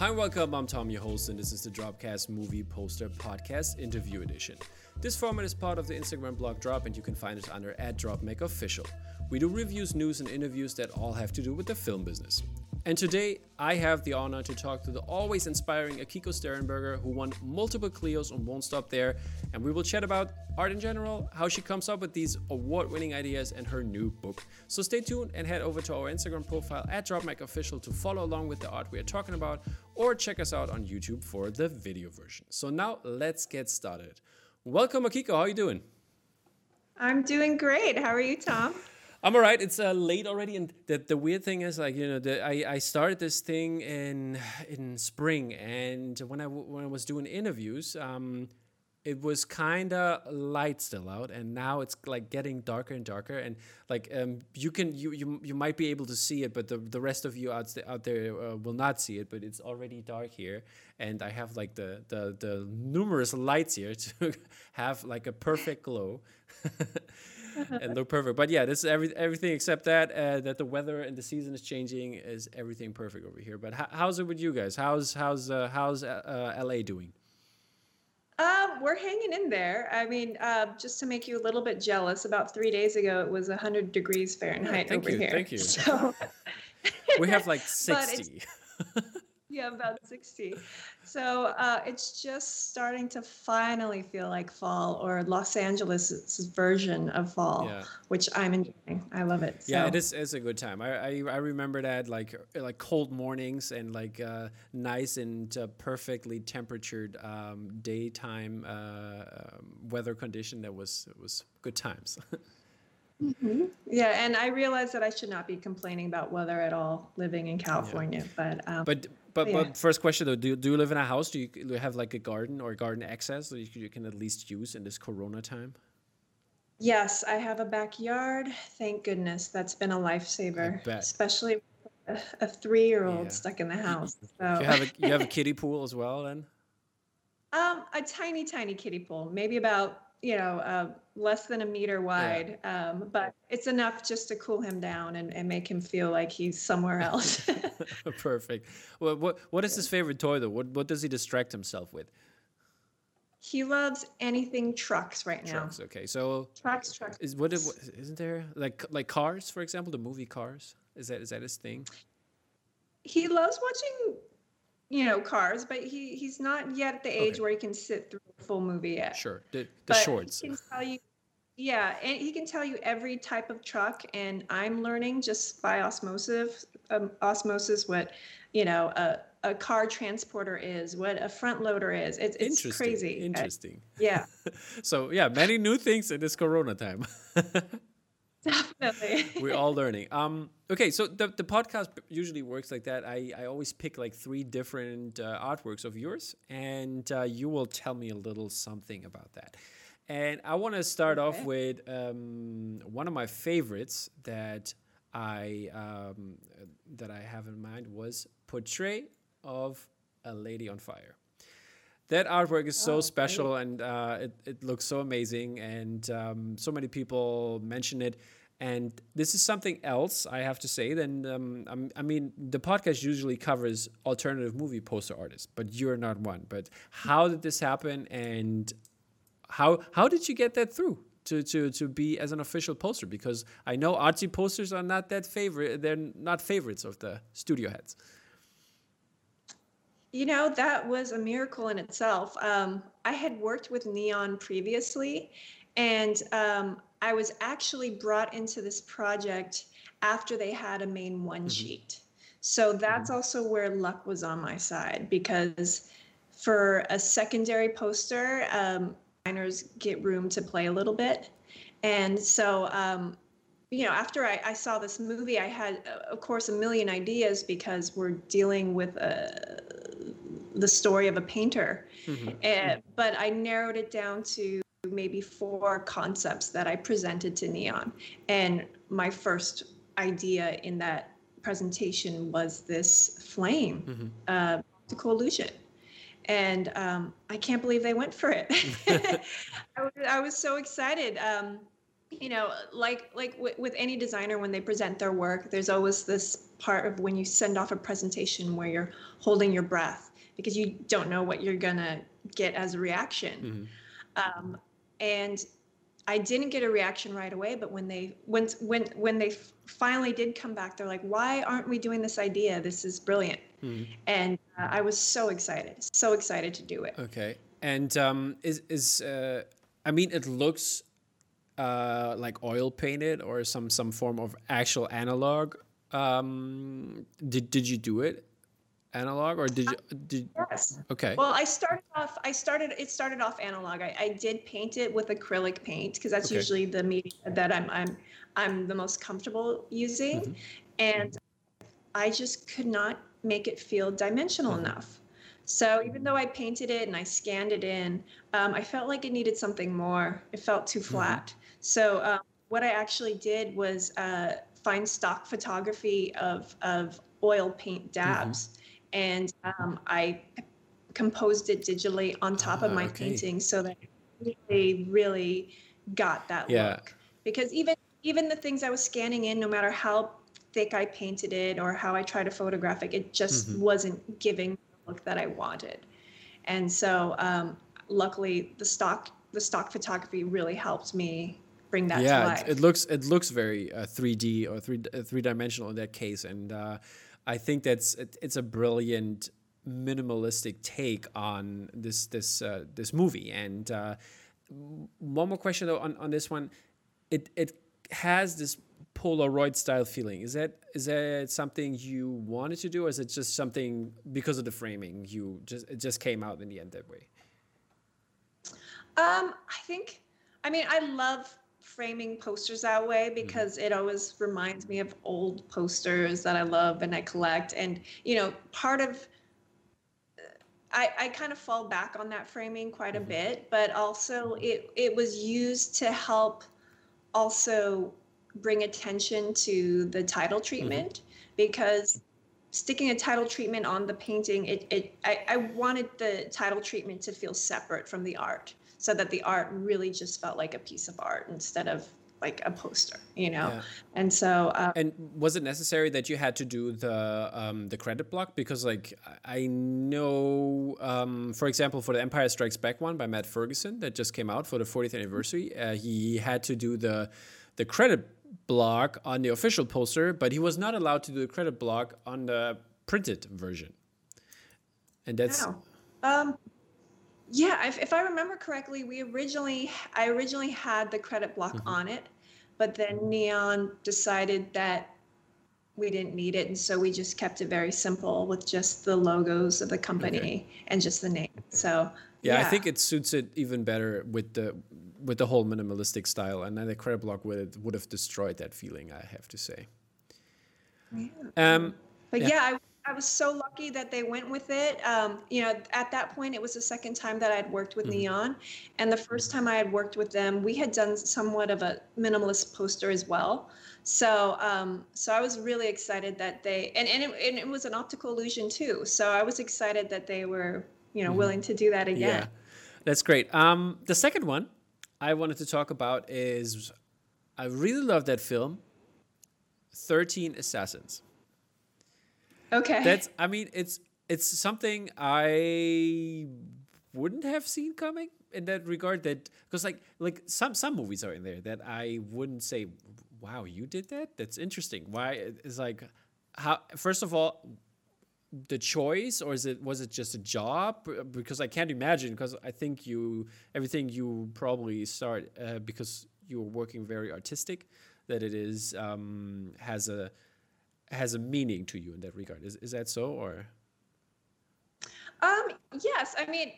Hi welcome. I'm Tom, your host, and this is the Dropcast Movie Poster Podcast Interview Edition. This format is part of the Instagram blog Drop, and you can find it under DropMakeOfficial. We do reviews, news, and interviews that all have to do with the film business. And today, I have the honor to talk to the always inspiring Akiko Stehrenberger, who won multiple Clios and won't stop there. And we will chat about art in general, how she comes up with these award winning ideas, and her new book. So stay tuned and head over to our Instagram profile at DropMakeOfficial to follow along with the art we are talking about, or check us out on YouTube for the video version. So now, let's get started. Welcome, Akiko. How are you doing? I'm doing great. How are you, Tom? I'm all right. It's uh, late already, and the, the weird thing is, like you know, the, I, I started this thing in in spring, and when I when I was doing interviews, um, it was kind of light still out, and now it's like getting darker and darker, and like um, you can you, you you might be able to see it, but the the rest of you out out there uh, will not see it. But it's already dark here, and I have like the the the numerous lights here to have like a perfect glow. and look perfect. But yeah, this is every, everything except that uh, that the weather and the season is changing is everything perfect over here. But how's it with you guys? How's how's uh, how's uh, LA doing? Um, we're hanging in there. I mean, uh, just to make you a little bit jealous, about three days ago it was 100 degrees Fahrenheit thank over you, here. Thank you. So we have like 60. yeah, about 60. So uh, it's just starting to finally feel like fall or Los Angeles' version of fall, yeah. which I'm enjoying. I love it. So. Yeah, it is. It's a good time. I, I, I remember that like like cold mornings and like uh, nice and uh, perfectly temperatured um, daytime uh, um, weather condition. That was was good times. Mm-hmm. Yeah, and I realize that I should not be complaining about weather at all living in California, yeah. but um, but but yeah. but first question though, do you, do you live in a house? Do you, do you have like a garden or garden access that you, you can at least use in this Corona time? Yes, I have a backyard. Thank goodness, that's been a lifesaver, especially a, a three-year-old yeah. stuck in the house. So. you have a you have a kiddie pool as well, then? Um, a tiny, tiny kiddie pool, maybe about you know, uh, less than a meter wide, yeah. um, but it's enough just to cool him down and, and make him feel like he's somewhere else. Perfect. Well, what what is his favorite toy though? What what does he distract himself with? He loves anything trucks right now. Trucks. Okay, so trucks, trucks. Is what isn't there like like Cars, for example, the movie Cars? Is that is that his thing? He loves watching you know cars but he he's not yet at the age okay. where he can sit through a full movie yet. Sure the, the but shorts. he can tell you yeah and he can tell you every type of truck and i'm learning just by osmosis um, osmosis what you know a, a car transporter is what a front loader is. It's, it's interesting. crazy. Interesting. yeah. So yeah many new things in this corona time Definitely. We're all learning. Um, okay, so the, the podcast usually works like that. I, I always pick like three different uh, artworks of yours, and uh, you will tell me a little something about that. And I want to start okay. off with um, one of my favorites that I um, that I have in mind was Portrait of a Lady on Fire that artwork is so oh, special great. and uh, it, it looks so amazing and um, so many people mention it and this is something else i have to say then um, i mean the podcast usually covers alternative movie poster artists but you're not one but how did this happen and how how did you get that through to, to, to be as an official poster because I know artsy posters are not that favorite they're not favorites of the studio heads. You know, that was a miracle in itself. Um, I had worked with Neon previously, and um, I was actually brought into this project after they had a main one mm-hmm. sheet. So that's mm-hmm. also where luck was on my side because for a secondary poster, um, designers get room to play a little bit. And so, um, you know, after I, I, saw this movie, I had, of course, a million ideas because we're dealing with a, the story of a painter. Mm-hmm. And, but I narrowed it down to maybe four concepts that I presented to Neon. And my first idea in that presentation was this flame, mm-hmm. uh, optical illusion. And um, I can't believe they went for it. I, was, I, was, so excited. Um, you know like like w- with any designer when they present their work there's always this part of when you send off a presentation where you're holding your breath because you don't know what you're gonna get as a reaction mm-hmm. um, and i didn't get a reaction right away but when they when when when they finally did come back they're like why aren't we doing this idea this is brilliant mm-hmm. and uh, i was so excited so excited to do it okay and um, is is uh, i mean it looks uh, like oil painted or some some form of actual analog. Um, did did you do it analog or did you did yes okay well i started off i started it started off analog i, I did paint it with acrylic paint because that's okay. usually the medium that i'm i'm i'm the most comfortable using mm-hmm. and i just could not make it feel dimensional mm-hmm. enough so even though I painted it and I scanned it in, um, I felt like it needed something more. It felt too mm-hmm. flat. Mm-hmm. So um, what I actually did was uh, find stock photography of of oil paint dabs, mm-hmm. And um, I composed it digitally on top of my okay. painting so that it really really got that yeah. look. Because even even the things I was scanning in, no matter how thick I painted it or how I tried to photograph it, it just mm-hmm. wasn't giving the look that I wanted. And so um, luckily the stock the stock photography really helped me bring that yeah, to life. It, it looks it looks very uh, 3D or three uh, three dimensional in that case, and uh, I think that's it, it's a brilliant minimalistic take on this this uh, this movie. And uh, one more question though on, on this one, it it has this Polaroid style feeling. Is that is that something you wanted to do, or is it just something because of the framing you just it just came out in the end that way? Um, I think, I mean, I love framing posters that way mm-hmm. because mm-hmm. it always reminds me of old posters that I love and I collect. And you know, part of I, I kind of fall back on that framing quite a mm-hmm. bit, but also it it was used to help also bring attention to the title mm-hmm. treatment mm-hmm. because sticking a title treatment on the painting it, it I, I wanted the title treatment to feel separate from the art so that the art really just felt like a piece of art instead of like a poster you know yeah. and so um, and was it necessary that you had to do the um, the credit block because like i know um, for example for the empire strikes back one by matt ferguson that just came out for the 40th anniversary uh, he had to do the the credit block on the official poster, but he was not allowed to do the credit block on the printed version. And that's. Wow. Um, yeah, if, if I remember correctly, we originally I originally had the credit block mm-hmm. on it, but then Neon decided that we didn't need it, and so we just kept it very simple with just the logos of the company okay. and just the name. So yeah, yeah, I think it suits it even better with the with the whole minimalistic style, and then the credit block would would have destroyed that feeling. I have to say. Yeah. Um, but yeah, yeah I, I, was so lucky that they went with it. Um, you know, at that point, it was the second time that I'd worked with mm-hmm. Neon, and the first time I had worked with them, we had done somewhat of a minimalist poster as well. So, um, so I was really excited that they, and and it, and it was an optical illusion too. So I was excited that they were, you know, mm-hmm. willing to do that again. Yeah, that's great. Um, the second one I wanted to talk about is I really love that film, 13 Assassins. Okay. That's I mean it's it's something I wouldn't have seen coming in that regard that because like like some some movies are in there that I wouldn't say wow you did that? That's interesting. Why it's like how first of all the choice or is it was it just a job? Because i can't imagine because i think you everything you probably start uh, because you're working very artistic that it is um, has a has a meaning to you in that regard is, is that so or um yes i mean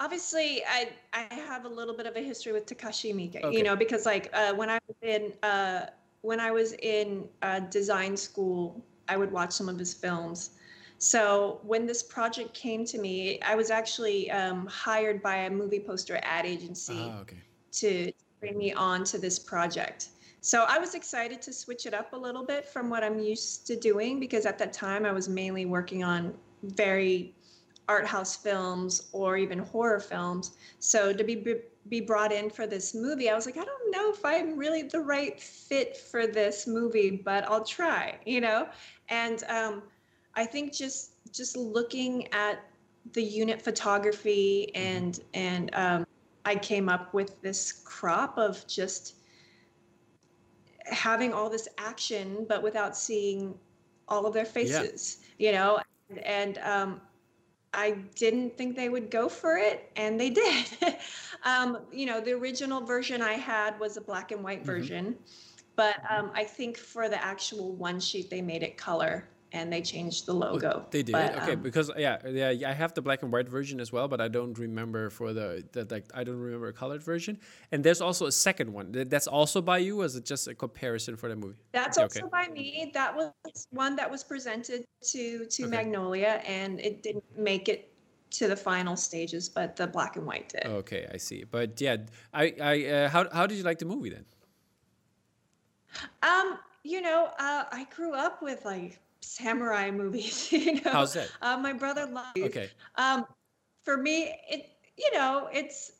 obviously i i have a little bit of a history with takashi miike okay. you know because like uh, when i was in uh, when i was in uh, design school i would watch some of his films so when this project came to me, I was actually um, hired by a movie poster ad agency ah, okay. to bring me on to this project. So I was excited to switch it up a little bit from what I'm used to doing because at that time I was mainly working on very art house films or even horror films. So to be be brought in for this movie, I was like, I don't know if I'm really the right fit for this movie, but I'll try, you know? And um, I think just just looking at the unit photography and and um, I came up with this crop of just having all this action, but without seeing all of their faces, you know? And, and um, I didn't think they would go for it, and they did. um, you know, the original version I had was a black and white Mhm. version, but um, I think for the actual one sheet, they made it color and they changed the Oh, logo. They did But, okay um, because yeah yeah I have the black and white version as well, but I don't remember for the, the like I don't remember a colored version. And there's also a second one that's also by you. Or is it just a comparison for the movie? That's Okay. also by me. That was one that was presented to to Okay. Magnolia, and it didn't make it to the final stages, but the black and white did. Okay, I see. But yeah, I I uh, how how did you like the movie then? Um, you know, uh, I grew up with like samurai movies. You know, How's that? Uh, my brother loved. these. Okay. Um, for me, it you know, it's.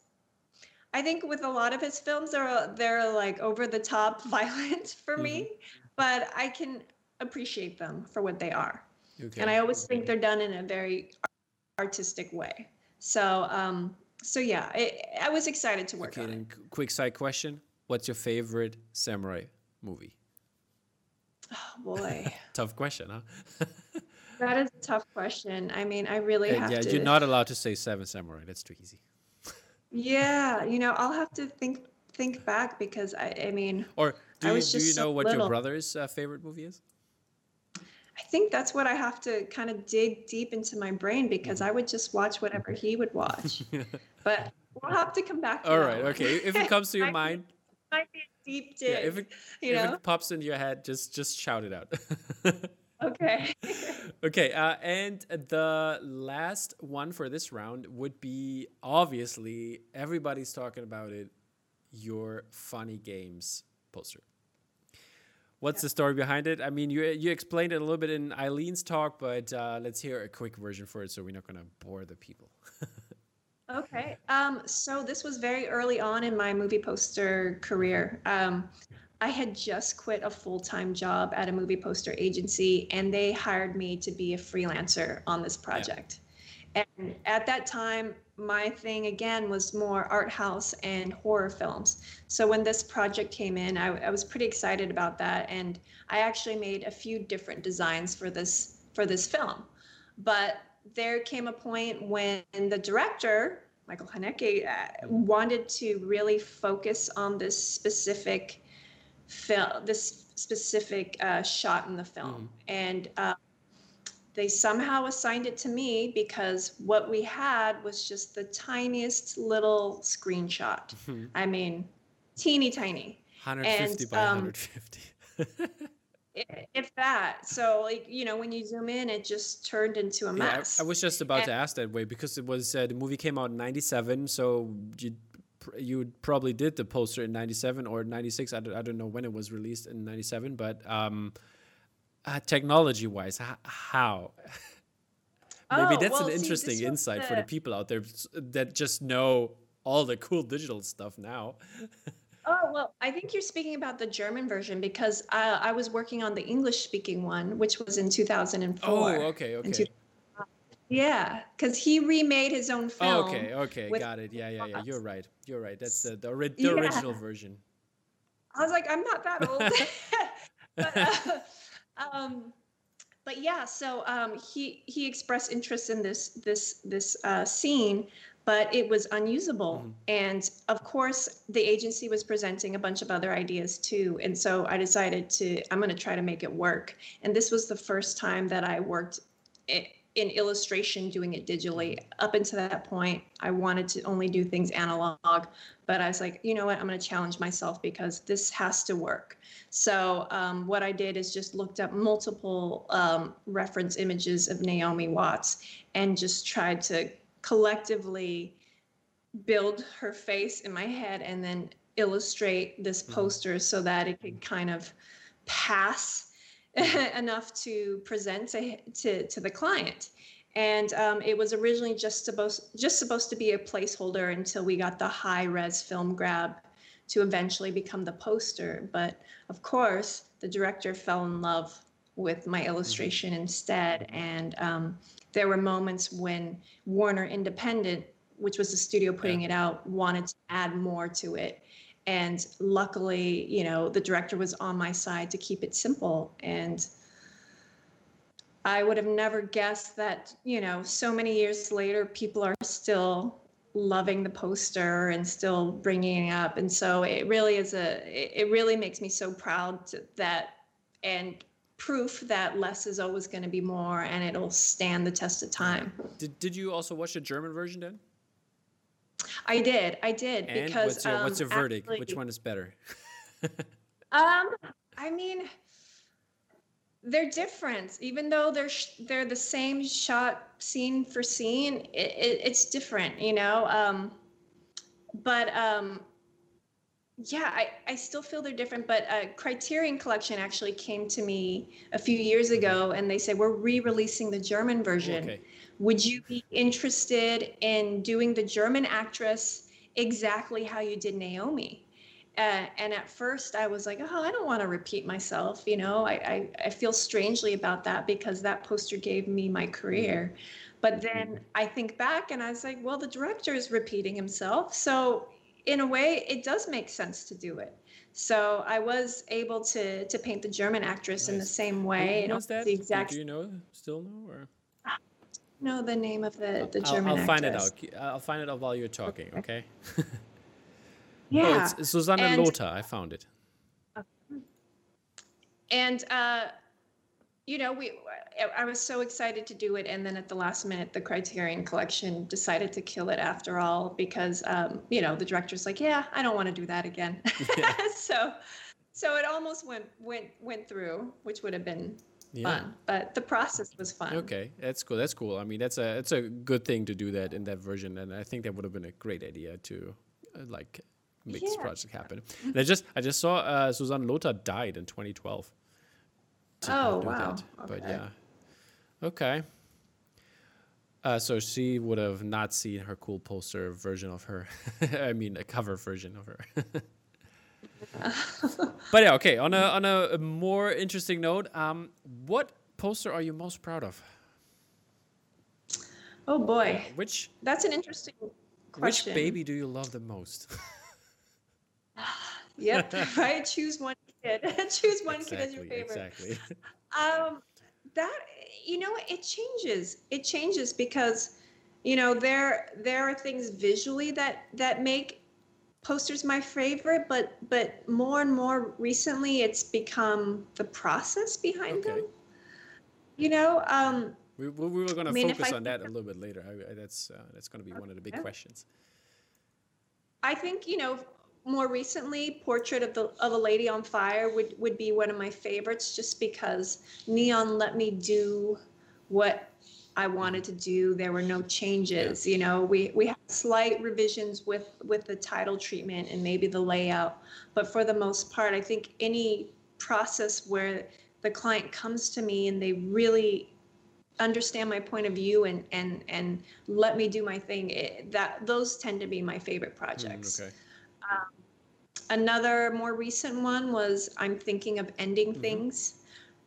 I think with a lot of his films, they're they're like over the top violent for me, Mm-hmm. but I can appreciate them for what they are. Okay. and I always think they're done in a very artistic way. So, um, so yeah, I, I was excited to work okay. on it. quick side question: What's your favorite samurai movie? Oh boy, Tough question, huh? that is a tough question. I mean, I really have yeah, to. you're not allowed to say Seven Samurai. That's too easy. Yeah, you know, I'll have to think think back because I, I mean, Or do I you do you just so know what your brother's uh, favorite movie is? I think that's what I have to kind of dig deep into my brain because Mm-hmm. I would just watch whatever he would watch. but we'll have to come back. To All right. one. Okay. If it comes to your mind, might be a deep dig. yeah. If it you if know. it pops into your head, just just shout it out. Okay. okay. Uh, and the last one for this round would be obviously everybody's talking about it. Your funny games poster. What's the story behind it? I mean, you you explained it a little bit in Eileen's talk, but uh, let's hear a quick version for it, so we're not gonna bore the people. Okay. Um, so this was very early on in my movie poster career. Um, I had just quit a full time job at a movie poster agency, and they hired me to be a freelancer on this project. And at that time, my thing again was more art house and horror films. So when this project came in, I, I was pretty excited about that, and I actually made a few different designs for this for this film. But there came a point when the director, Michael Haneke, uh, wanted to really focus on this specific film, this specific uh, shot in the film, and uh, they somehow assigned it to me because what we had was just the tiniest little screenshot. I mean, teeny tiny. 150 And, by um, 150. If that, so like you know, when you zoom in, it just turned into a Yeah, I- mess. I, was just about to ask that way because it was uh, the movie came out in '97, so you you probably did the poster in '97 or '96. I don't, I don't know when it was released in '97, but um, uh, technology-wise, h- how? Maybe Oh, that's well, an interesting was insight for the the- people out there that just know all the cool digital stuff now. Oh, well, I think you're speaking about the German version because uh, I was working on the English speaking one, which was in 2004. Oh, okay, okay. yeah, because he remade his own film. Oh, okay, okay, got it. Yeah, yeah, yeah. You're right. You're right. That's the the, ori- the Yeah. original version. I was like, I'm not that old. but, uh, um, but yeah, so um, he he expressed interest in this this this uh, scene, but it was unusable. Mhm. And of course, the agency was presenting a bunch of other ideas too. And so I decided to I'm going to try to make it work. And this was the first time that I worked. in illustration doing it digitally up until that point i wanted to only do things analog but i was like you know what i'm going to challenge myself because this has to work so um, what i did is just looked up multiple um, reference images of naomi watts and just tried to collectively build her face in my head and then illustrate this Mhm. poster so that it could kind of pass enough to present to, to, to the client and um, it was originally just supposed just supposed to be a placeholder until we got the high res film grab to eventually become the poster. But of course, the director fell in love with my illustration mm-hmm. instead, and um, there were moments when Warner Independent, which was the studio putting yeah. it out, wanted to add more to it. And luckily, you know, the director was on my side to keep it simple and I would have never guessed that, you know, so many years later, people are still loving the poster and still bringing it up. And so it really is a, it really makes me so proud to, that, and proof that less is always going to be more and it'll stand the test of time. Did, did you also watch the German version then? I did. I did and because what's your, um, what's your verdict? Actually, Which one is better? um, I mean, they're different even though they're sh- they're the same shot scene for scene it, it, it's different you know um, but um, yeah I, I still feel they're different but uh, criterion collection actually came to me a few years ago and they said we're re-releasing the german version okay. would you be interested in doing the german actress exactly how you did naomi uh, and at first I was like, oh, I don't want to repeat myself. You know, I, I, I, feel strangely about that because that poster gave me my career. But then I think back and I was like, well, the director is repeating himself. So in a way, it does make sense to do it. So I was able to to paint the German actress nice. in the same way. Who was that? The exact... Do you know? Still know or? know the name of the the German I'll, I'll find it out. I'll find it out while you're talking. Okay. okay? Yeah. Oh, it's Susanne and, Lothar. I found it. And uh, you know, we I was so excited to do it, and then at the last minute, the Criterion Collection decided to kill it after all because um, you know the director's like, yeah, I don't want to do that again. Yeah. so, so it almost went went went through, which would have been yeah. fun. But the process was fun. Okay, that's cool. That's cool. I mean, that's a it's a good thing to do that in that version, and I think that would have been a great idea to uh, like make yeah. this project happen. And I just I just saw uh, Susanne Lothar died in 2012. Oh wow! Okay. But yeah, okay. Uh, so she would have not seen her cool poster version of her. I mean, a cover version of her. but yeah, okay. On a on a more interesting note, um, what poster are you most proud of? Oh boy, which that's an interesting question. Which baby do you love the most? yep, right. Choose one kid. Choose one exactly, kid as your favorite. Exactly. Um, that you know, it changes. It changes because you know there there are things visually that that make posters my favorite, but but more and more recently, it's become the process behind okay. them. You know. Um, we, we were going to I mean, focus on that a little bit later. I, I, that's uh, that's going to be one of the big questions. I think you know more recently, Portrait of the of a Lady on Fire would would be one of my favorites, just because Neon let me do what I wanted to do. There were no changes. You know, we we had slight revisions with with the title treatment and maybe the layout, but for the most part, I think any process where the client comes to me and they really understand my point of view and and and let me do my thing it, that those tend to be my favorite projects mm, okay. Um, another more recent one was I'm thinking of ending mm-hmm. things.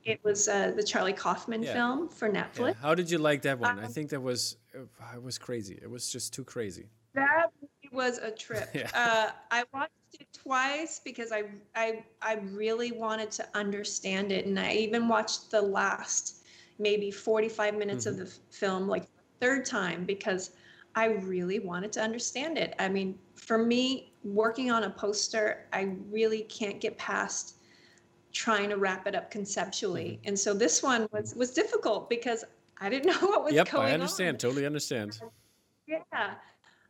It was uh, the Charlie Kaufman yeah. film for Netflix. Yeah. How did you like that one? Um, I think that was uh, it was crazy. It was just too crazy. That was a trip. yeah. uh, I watched it twice because I I I really wanted to understand it, and I even watched the last maybe 45 minutes mm-hmm. of the film like third time because I really wanted to understand it. I mean, for me, working on a poster, I really can't get past trying to wrap it up conceptually. Mm-hmm. And so this one was was difficult because I didn't know what was yep, going on. Yep, I understand. On. Totally understand. Yeah.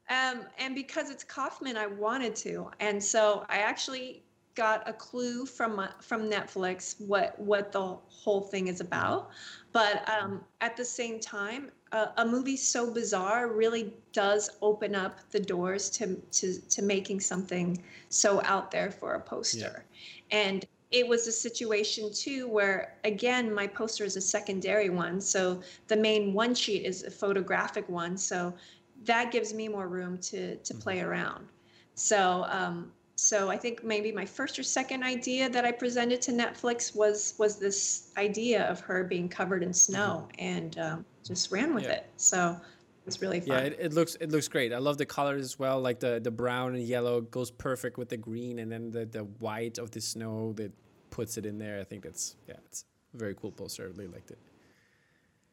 Um, and because it's Kaufman, I wanted to. And so I actually got a clue from my, from Netflix what what the whole thing is about. But um, at the same time, a movie so bizarre really does open up the doors to to to making something so out there for a poster. Yeah. And it was a situation too where again my poster is a secondary one so the main one sheet is a photographic one so that gives me more room to to play mm-hmm. around so um, so i think maybe my first or second idea that i presented to netflix was was this idea of her being covered in snow mm-hmm. and um, just ran with yeah. it so it's really fun. Yeah, it, it, looks it looks great. I love the colors as well. Like the the brown and yellow goes perfect with the green, and then the the white of the snow that puts it in there. I think that's yeah, it's a very cool poster. I really liked it.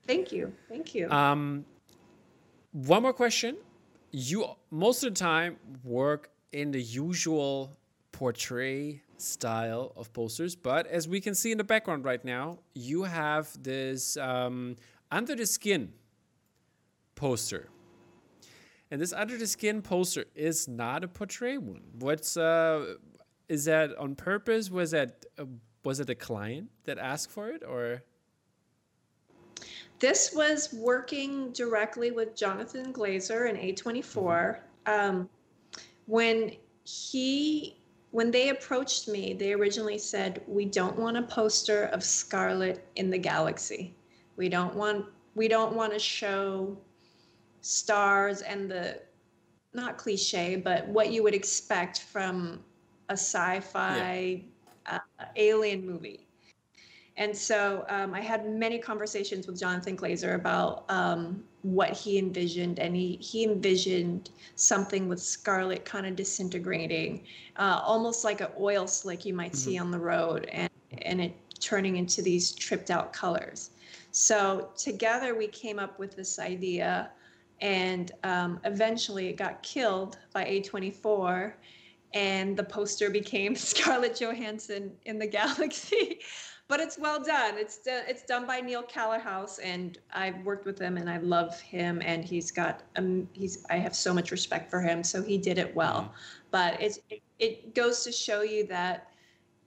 Thank you, thank you. Um, one more question. You most of the time work in the usual portrait style of posters, but as we can see in the background right now, you have this um, under the skin poster. And this under the skin poster is not a portrait one. What's uh is that on purpose? Was that uh, was it a client that asked for it or this was working directly with Jonathan Glazer and A24. Um, when he when they approached me, they originally said, "We don't want a poster of Scarlett in the galaxy. We don't want we don't want to show stars and the not cliche, but what you would expect from a sci-fi yeah. uh, alien movie. And so um, I had many conversations with Jonathan Glazer about um, what he envisioned, and he he envisioned something with Scarlett kind of disintegrating, uh, almost like an oil slick you might mm-hmm. see on the road, and and it turning into these tripped out colors. So together we came up with this idea and um, eventually it got killed by A24 and the poster became Scarlett Johansson in the galaxy. but it's well done. It's done, it's done by Neil Kellerhouse, and I've worked with him, and I love him, and he's got um he's I have so much respect for him, so he did it well. Mm-hmm. But it, it goes to show you that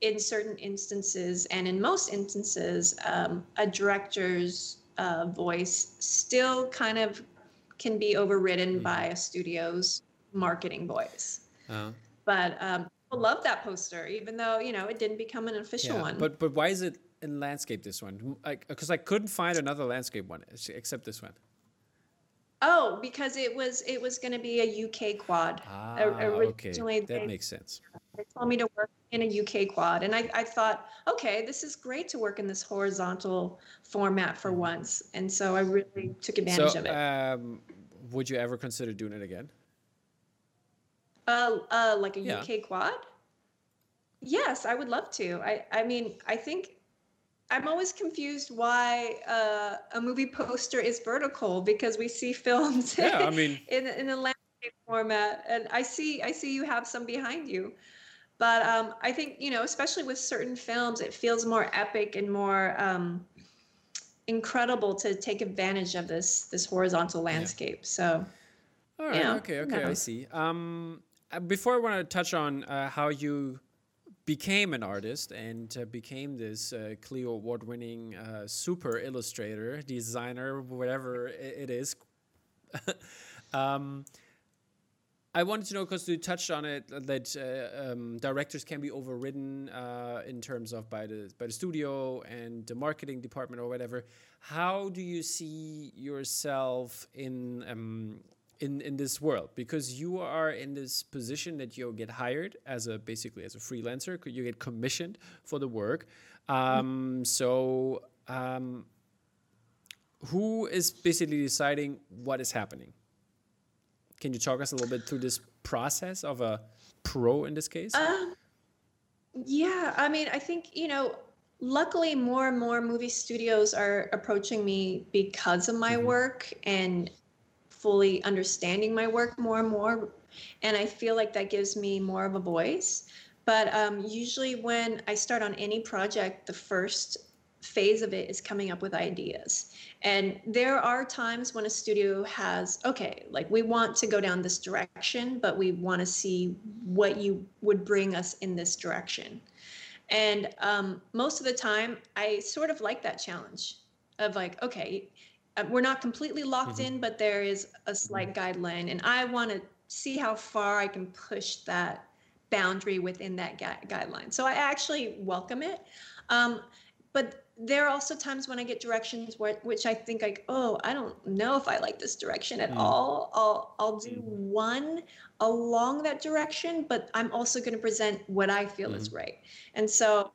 in certain instances, and in most instances, um, a director's uh, voice still kind of can be overridden mm-hmm. by a studio's marketing voice. Uh-huh. But um, I love that poster, even though you know it didn't become an official yeah, one. But but why is it in landscape this one? Because I, I couldn't find another landscape one except this one. Oh, because it was it was going to be a UK quad. Ah, originally, okay. That they, makes sense. They told me to work in a UK quad, and I, I thought, okay, this is great to work in this horizontal format for mm-hmm. once, and so I really took advantage so, of it. Um, would you ever consider doing it again? Uh, uh, like a yeah. UK quad? Yes, I would love to. I, I mean, I think I'm always confused why uh, a movie poster is vertical because we see films yeah, I mean, in in a landscape format, and I see I see you have some behind you, but um, I think you know, especially with certain films, it feels more epic and more um, incredible to take advantage of this this horizontal landscape. Yeah. So, all right, okay, okay, I see. Um, uh, before I want to touch on uh, how you became an artist and uh, became this uh, Clio award winning uh, super illustrator, designer, whatever it is. um, I wanted to know because you touched on it that uh, um, directors can be overridden uh, in terms of by the by the studio and the marketing department or whatever. How do you see yourself in um, in in this world? Because you are in this position that you get hired as a basically as a freelancer. You get commissioned for the work. Um, so um, who is basically deciding what is happening? Can you talk us a little bit through this process of a pro in this case? Um, yeah, I mean, I think you know. Luckily, more and more movie studios are approaching me because of my mm-hmm. work and fully understanding my work more and more. And I feel like that gives me more of a voice. But um, usually, when I start on any project, the first phase of it is coming up with ideas. And there are times when a studio has, okay, like we want to go down this direction, but we want to see what you would bring us in this direction. And um, most of the time, I sort of like that challenge of like, okay, we're not completely locked mm-hmm. in, but there is a slight mm-hmm. guideline. And I want to see how far I can push that boundary within that gu- guideline. So I actually welcome it. Um, but there are also times when I get directions where, which I think like, oh, I don't know if I like this direction at mm. all. I'll I'll do mm. one along that direction, but I'm also going to present what I feel mm. is right. And so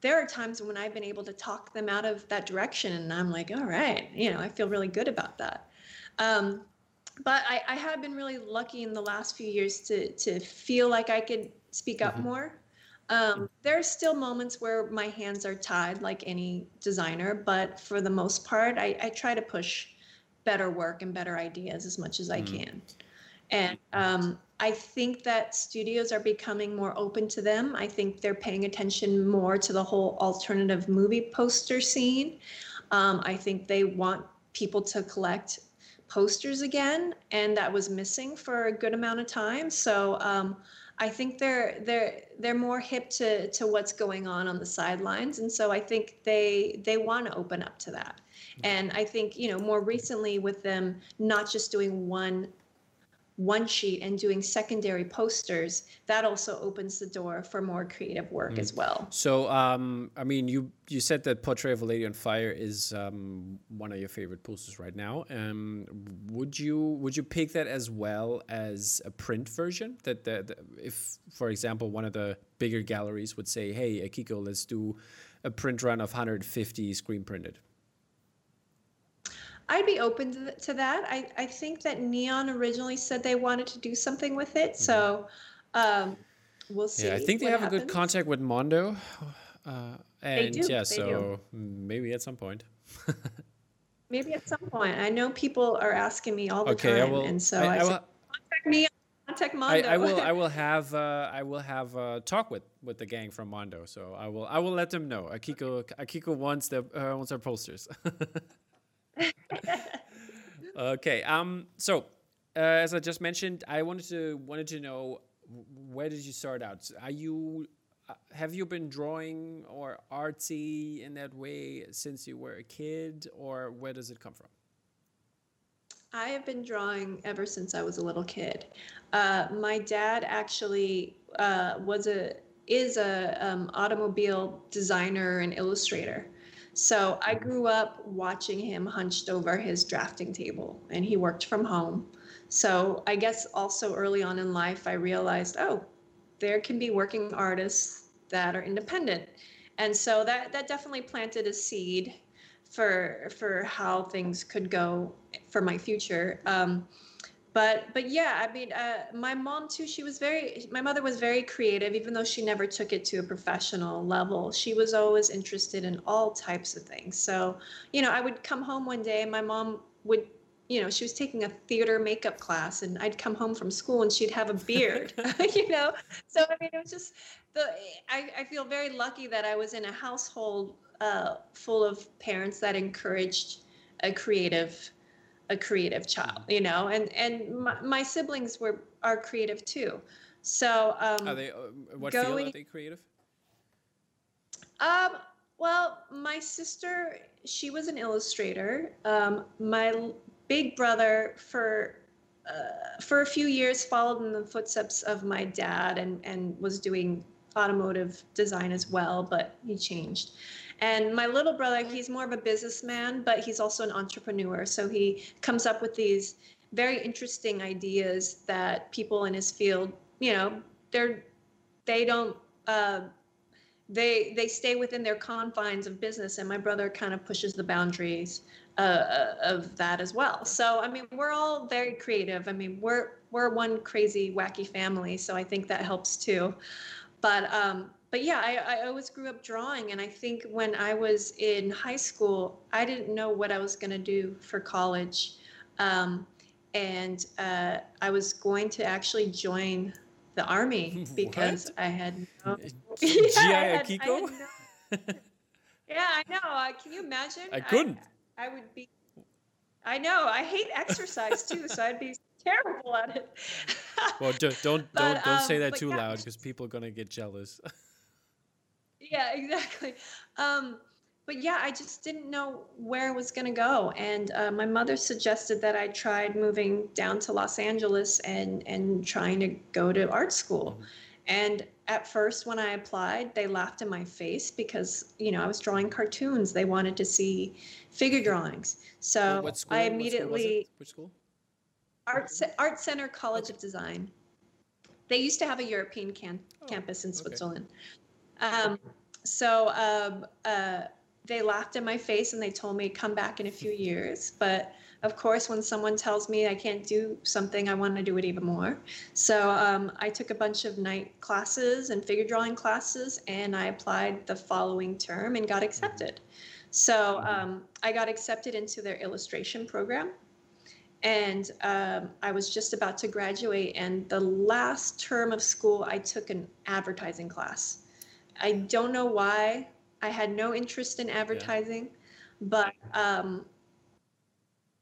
there are times when I've been able to talk them out of that direction, and I'm like, all right, you know, I feel really good about that. Um, but I, I, have been really lucky in the last few years to to feel like I could speak up mm-hmm. more. Um, there are still moments where my hands are tied, like any designer, but for the most part, I, I try to push better work and better ideas as much as I mm. can. And um, I think that studios are becoming more open to them. I think they're paying attention more to the whole alternative movie poster scene. Um, I think they want people to collect posters again, and that was missing for a good amount of time. So um, I think they're they're they're more hip to to what's going on on the sidelines, and so I think they they want to open up to that. And I think you know more recently with them not just doing one one sheet and doing secondary posters, that also opens the door for more creative work mm. as well. So, um, I mean, you you said that Portrait of a Lady on Fire is um, one of your favorite posters right now. Um, would you would you pick that as well as a print version? That the, the, if, for example, one of the bigger galleries would say, "Hey, Akiko, let's do a print run of 150 screen printed." I'd be open to, to that. I, I think that Neon originally said they wanted to do something with it, so um, we'll see. Yeah, I think they have happens. a good contact with Mondo, uh, and yeah, so do. maybe at some point. maybe at some point. I know people are asking me all the okay, time, will, and so I, I, I will, contact me. Contact Mondo. I, I, will. I will have. Uh, I will have a talk with with the gang from Mondo. So I will. I will let them know. Akiko. Akiko wants the uh, wants our posters. okay. Um. So, uh, as I just mentioned, I wanted to wanted to know where did you start out? Are you uh, have you been drawing or artsy in that way since you were a kid, or where does it come from? I have been drawing ever since I was a little kid. Uh, my dad actually uh, was a is a um, automobile designer and illustrator. So I grew up watching him hunched over his drafting table, and he worked from home. So I guess also early on in life, I realized, oh, there can be working artists that are independent. And so that, that definitely planted a seed for for how things could go for my future. Um, but but yeah i mean uh, my mom too she was very my mother was very creative even though she never took it to a professional level. She was always interested in all types of things. So you know i would come home one day and my mom would you know she was taking a theater makeup class and i'd come home from school and she'd have a beard you know? So i mean it was just the I, I feel very lucky that i was in a household uh, full of parents that encouraged a creative a creative child, you know, and and my, my siblings were are creative too. So um, are they? Uh, what going, field are they creative? Um. Well, my sister, she was an illustrator. Um, my big brother, for uh, for a few years, followed in the footsteps of my dad and and was doing automotive design as well, but he changed. And my little brother, he's more of a businessman, but he's also an entrepreneur. So he comes up with these very interesting ideas that people in his field, you know, they're they don't uh, they they stay within their confines of business, and my brother kind of pushes the boundaries uh, uh, of that as well. So I mean, we're all very creative. I mean, we're we're one crazy wacky family, so I think that helps too. But um, but yeah, I, I always grew up drawing. And I think when I was in high school, I didn't know what I was going to do for college. Um, and uh, I was going to actually join the army because I had no. yeah, I had, I no, yeah, I know. Uh, can you imagine? I couldn't. I, I would be. I know. I hate exercise too, so I'd be terrible at it. well, don't don't don't, don't say um, that too yeah, loud because people are gonna get jealous yeah, exactly. Um, but yeah, I just didn't know where I was going to go. And uh, my mother suggested that I tried moving down to Los Angeles and, and trying to go to art school. And at first, when I applied, they laughed in my face because, you know, I was drawing cartoons. They wanted to see figure drawings. So what school, I what school immediately, it? Which school? Art, Art Center College of Design. They used to have a European can- Oh, campus in okay. Um, so um, uh, they laughed in my face and they told me come back in a few years. But of course, when someone tells me I can't do something, I want to do it even more. So um, I took a bunch of night classes and figure drawing classes, and I applied the following term and got accepted. So um, I got accepted into their illustration program and um, I was just about to graduate. And the last term of school, I took an advertising class. I don't know why. I had no interest in advertising, but um,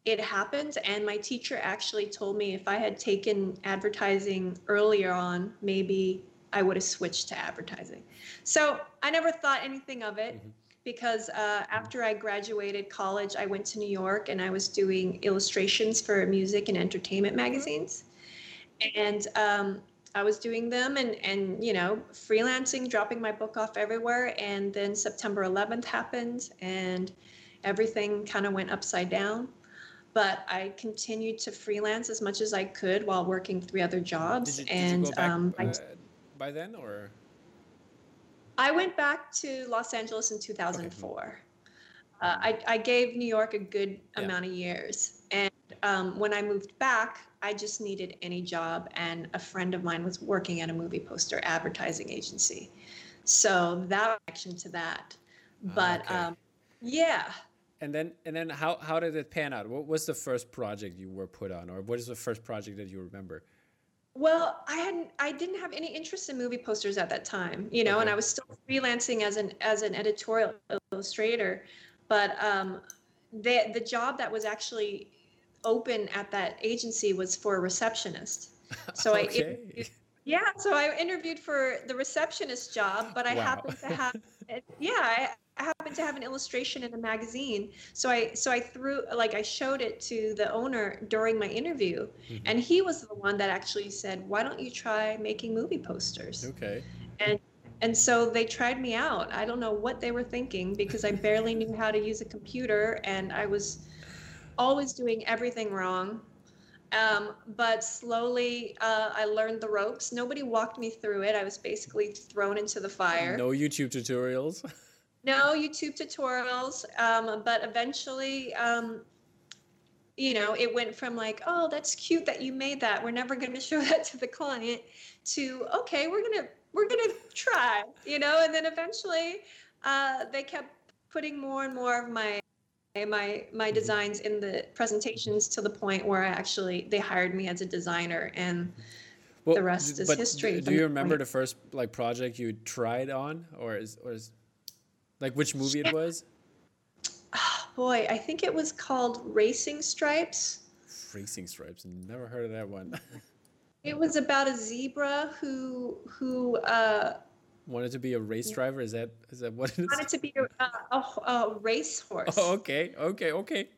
it happened. And my teacher actually told me if I had taken advertising earlier on, maybe I would have switched to advertising. So I never thought anything of it Mhm. because uh, after I graduated college, I went to New York and I was doing illustrations for music and entertainment magazines. And um, I was doing them and, and, you know, freelancing, dropping my book off everywhere. And then September 11th happened and everything kind of went upside down. But I continued to freelance as much as I could while working three other jobs. Did you, did and back um, uh, by then or? I went back to Los Angeles in 2004. Uh, I, I gave New York a good Yeah. amount of years. And um, when I moved back, I just needed any job. And a friend of mine was working at a movie poster advertising agency. So that connection to that. Ah, But okay. um, yeah, And then and then how how did it pan out? What was the first project you were put on, or what is the first project that you remember? Well, I hadn't I didn't have any interest in movie posters at that time, you know, and I was still freelancing as an as an editorial illustrator. But um the the job that was actually open at that agency was for a receptionist. So I okay. interviewed- yeah, so I interviewed for the receptionist job, but I Wow. happened to have yeah, I, I happened to have an illustration in a magazine. So I so I threw like I showed it to the owner during my interview Mhm. and he was the one that actually said, "Why don't you try making movie posters?" Okay. And and so they tried me out. I don't know what they were thinking because I barely knew how to use a computer and I was always doing everything wrong. Um, but slowly uh, I learned the ropes. Nobody walked me through it. I was basically thrown into the fire. No YouTube tutorials. No YouTube tutorials, um, but eventually, um, you know, it went from like, oh, that's cute that you made that. We're never going to show that to the client, to okay, we're gonna we're gonna try, you know. And then eventually, uh, they kept putting more and more of my my my designs in the presentations to the point where I actually they hired me as a designer and Well, The rest is history Do you remember point. the first like project you tried on, or is or is like which movie it was? boy, I think it was called Racing Stripes. Racing Stripes. Never heard of that one. It was about a zebra who who uh, Wanted to be a race driver. Is that is that what it is? wanted to be a, a, a racehorse. Oh, okay, okay, okay.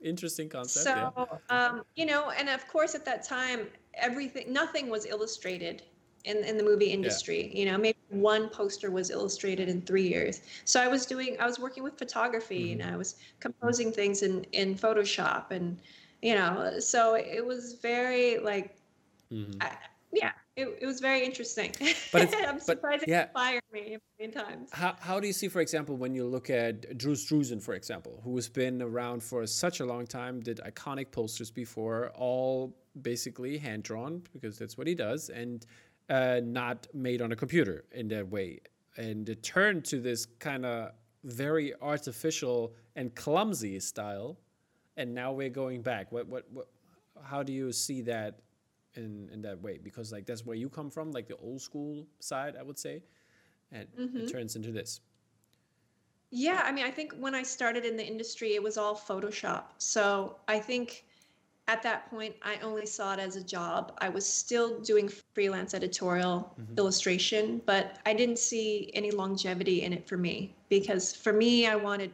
Interesting concept. so yeah. um, you know, and of course at that time, everything, nothing was illustrated in in the movie industry. You know, maybe one poster was illustrated in three years. So I was doing, I was working with photography, and I was composing things in in Photoshop, and you know, so it was very like, Mhm. I, yeah, it, it was very interesting. But it's- I'm but, surprised yeah. it inspired me a million times. How, how do you see, for example, when you look at Drew Struzan, for example, who has been around for such a long time, did iconic posters before, all basically hand drawn because that's what he does, and uh, not made on a computer in that way, and it turned to this kind of very artificial and clumsy style, and now we're going back. What what what? How do you see that? In, in that way because like that's where you come from like the old school side i would say and it mm-hmm. turns into this. Yeah, I mean, I think when I started in the industry, it was all Photoshop. So I think at that point, I only saw it as a job. I was still doing freelance editorial mm-hmm. illustration, but I didn't see any longevity in it for me because for me, I wanted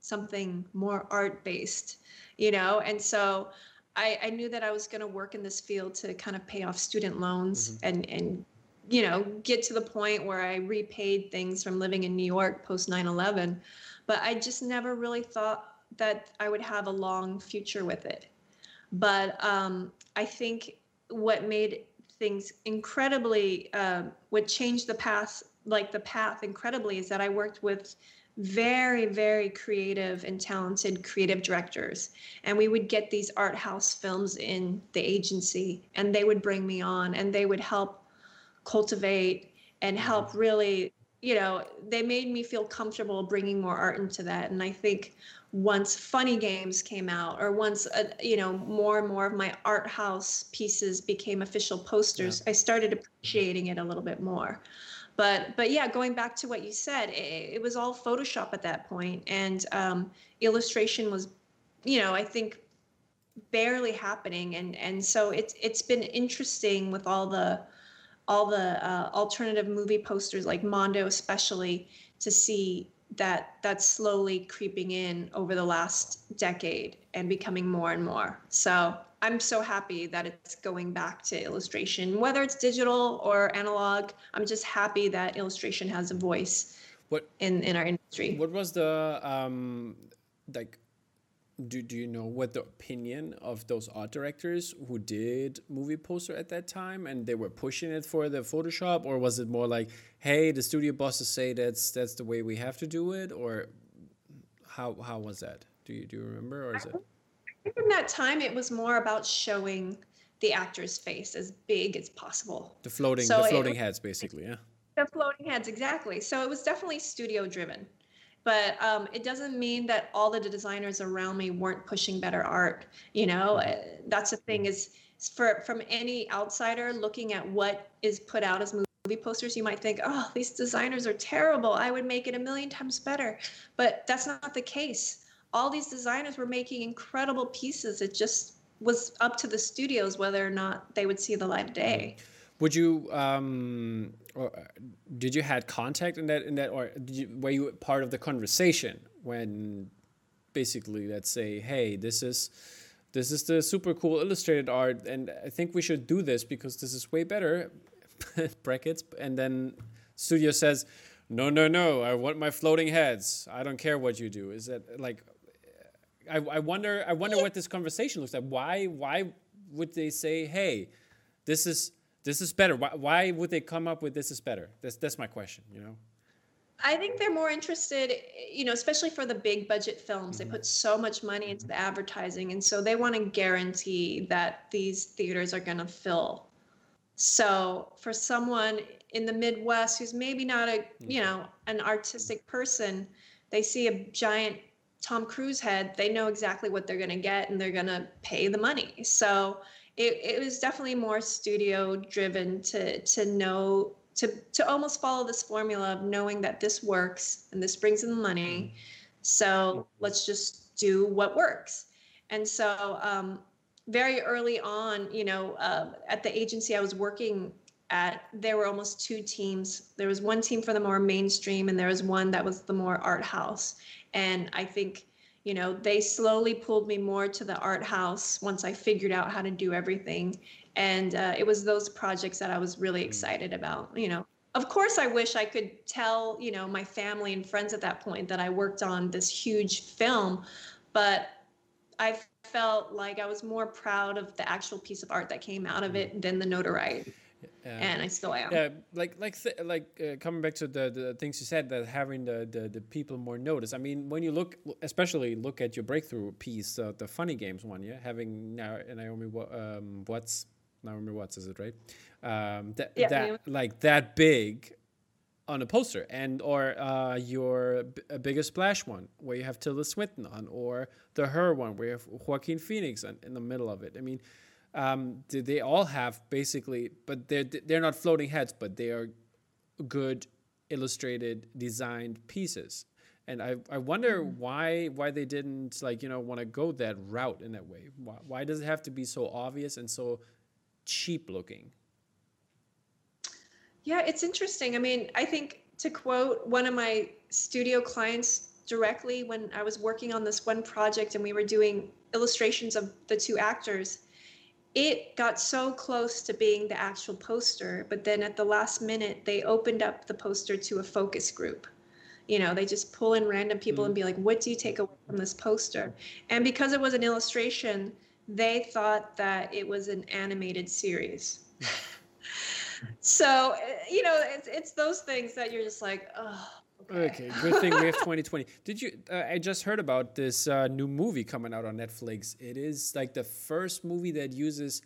something more art based, you know? And so I, I knew that I was going to work in this field to kind of pay off student loans and, and you know, get to the point where I repaid things from living in New York post 9 11. But I just never really thought that I would have a long future with it. But um, I think what made things incredibly, uh, what changed the path, like the path incredibly, is that I worked with very, very creative and talented creative directors. And we would get these art house films in the agency, and they would bring me on and they would help cultivate and help mm-hmm. really, you know, they made me feel comfortable bringing more art into that. And I think once funny games came out or once uh, you know more and more of my art house pieces became official posters yeah. i started appreciating it a little bit more but but yeah going back to what you said it, it was all photoshop at that point and um, illustration was you know i think barely happening and and so it's it's been interesting with all the all the uh, alternative movie posters like mondo especially to see that that's slowly creeping in over the last decade and becoming more and more so I'm so happy that it's going back to illustration, whether it's digital or analog. I'm just happy that illustration has a voice what, in, in our industry. What was the, um, like, do, do you know what the opinion of those art directors who did movie poster at that time and they were pushing it for the photoshop or was it more like hey the studio bosses say that's that's the way we have to do it or how how was that do you do you remember or is it think in that time it was more about showing the actor's face as big as possible. The floating, so the floating it, heads, basically, yeah. The floating heads, exactly. So it was definitely studio driven, but um, it doesn't mean that all the designers around me weren't pushing better art. You know, uh, that's the thing is for from any outsider looking at what is put out as movie posters, you might think, oh, these designers are terrible. I would make it a million times better, but that's not the case all these designers were making incredible pieces. It just was up to the studios whether or not they would see the light of day. Would you um, or did you had contact in that in that or you, were you part of the conversation when basically let's say hey this is this is the super cool illustrated art and I think we should do this because this is way better brackets and then studio says no no no I want my floating heads. I don't care what you do. Is that like I, I wonder I wonder what this conversation looks like. Why why would they say, hey, this is this is better? Why, why would they come up with this is better? That's that's my question. You know. I think they're more interested, you know, especially for the big budget films. Mm-hmm. They put so much money into the advertising, and so they want to guarantee that these theaters are going to fill. So for someone in the Midwest who's maybe not a, you mm-hmm. know, an artistic person, they see a giant Tom Cruise head, they know exactly what they're going to get and they're going to pay the money. So it, it was definitely more studio driven to to know to to almost follow this formula of knowing that this works and this brings in the money. So let's just do what works. And so um, very early on, you know, uh, at the agency I was working at, there were almost two teams. There was one team for the more mainstream, and there was one that was the more art house. And I think, you know, they slowly pulled me more to the art house once I figured out how to do everything. And uh, it was those projects that I was really mm. excited about, you know. Of course, I wish I could tell, you know, my family and friends at that point that I worked on this huge film, but I felt like I was more proud of the actual piece of art that came out of it than the notoriety. And I still am. Yeah, like like like uh, coming back to the, the things you said that having the, the, the people more notice. I mean, when you look, especially look at your breakthrough piece, uh, the funny games one, yeah, having now Naomi um, Watts, Naomi Watts is it right? Um, that yeah, that like that big on a poster, and or uh, your b- bigger splash one where you have Tilda Swinton on, or the her one where you have Joaquin Phoenix on, in the middle of it. I mean um, they all have basically, but they're they're not floating heads, but they are good illustrated designed pieces. And I, I wonder mm-hmm. why why they didn't like you know want to go that route in that way. Why, why does it have to be so obvious and so cheap looking? Yeah, it's interesting. I mean, I think to quote one of my studio clients directly when I was working on this one project and we were doing illustrations of the two actors, it got so close to being the actual poster, but then at the last minute, they opened up the poster to a focus group. You know, they just pull in random people mm. and be like, what do you take away from this poster? And because it was an illustration, they thought that it was an animated series. so, eh, you know, it's, it's those things that you're just like, oh, Okay. good thing we have 2020. Did you? Uh, I just heard about this uh, new movie coming out on Netflix. It is like the first movie that uses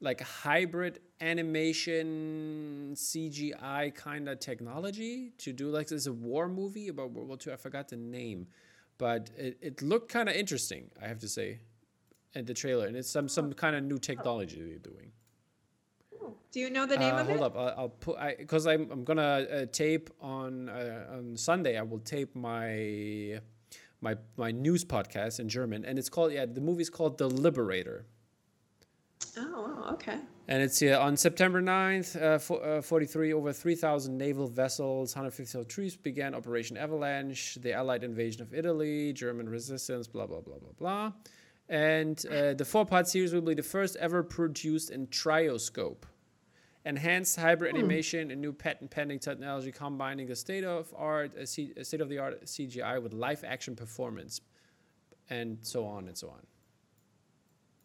like a hybrid animation CGI kind of technology to do like this a war movie about World War II. I forgot the name, but it, it looked kind of interesting. I have to say, at the trailer, and it's some some kind of new technology they're doing. Do you know the name uh, of hold it? Hold up, I'll, I'll put because I'm I'm gonna uh, tape on uh, on Sunday. I will tape my my my news podcast in German, and it's called yeah. The movie's called The Liberator. Oh, okay. And it's uh, on September 9th, uh, for, uh, 43, over 3,000 naval vessels, 150 troops began Operation Avalanche, the Allied invasion of Italy, German resistance, blah, blah, blah, blah, blah. And uh, the four part series will be the first ever produced in trioscope. Enhanced hybrid hmm. animation and new patent pending technology combining the state of art, a, C- a state of the art CGI with live action performance, and so on and so on.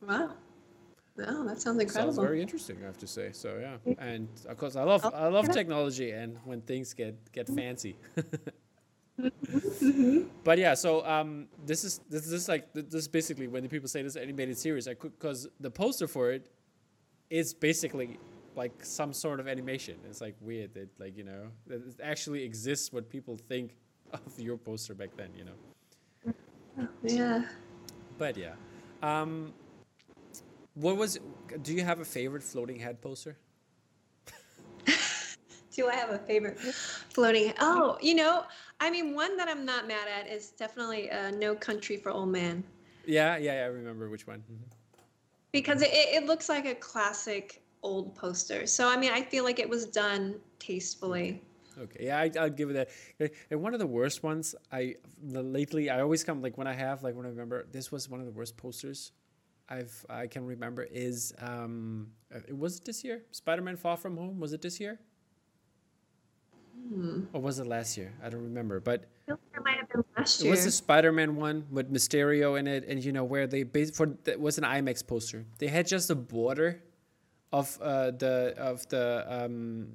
Wow. Wow, that sounds incredible. Sounds very interesting, I have to say. So yeah, and of course, I love I love technology, and when things get get mm-hmm. fancy. Mm-hmm. Mm-hmm. but yeah, so um, this is this is like this is basically when the people say this animated series, I because the poster for it is basically like some sort of animation. It's like weird that like you know that it actually exists what people think of your poster back then. You know. Yeah. But yeah, um, what was? Do you have a favorite floating head poster? do I have a favorite floating? Oh, you know, I mean, one that I'm not mad at is definitely uh, "No Country for Old Men." Yeah, yeah, yeah I remember which one. Mm-hmm. Because it, it looks like a classic old poster. So I mean, I feel like it was done tastefully. Okay, yeah, I, will give it that. And one of the worst ones, I lately I always come like when I have like when I remember this was one of the worst posters I've I can remember is um it was it this year Spider-Man Far From Home was it this year? Hmm. Or was it last year? I don't remember, but it might have been last year. It was the Spider-Man one with Mysterio in it, and you know where they for that was an IMAX poster. They had just a border of uh, the of the um,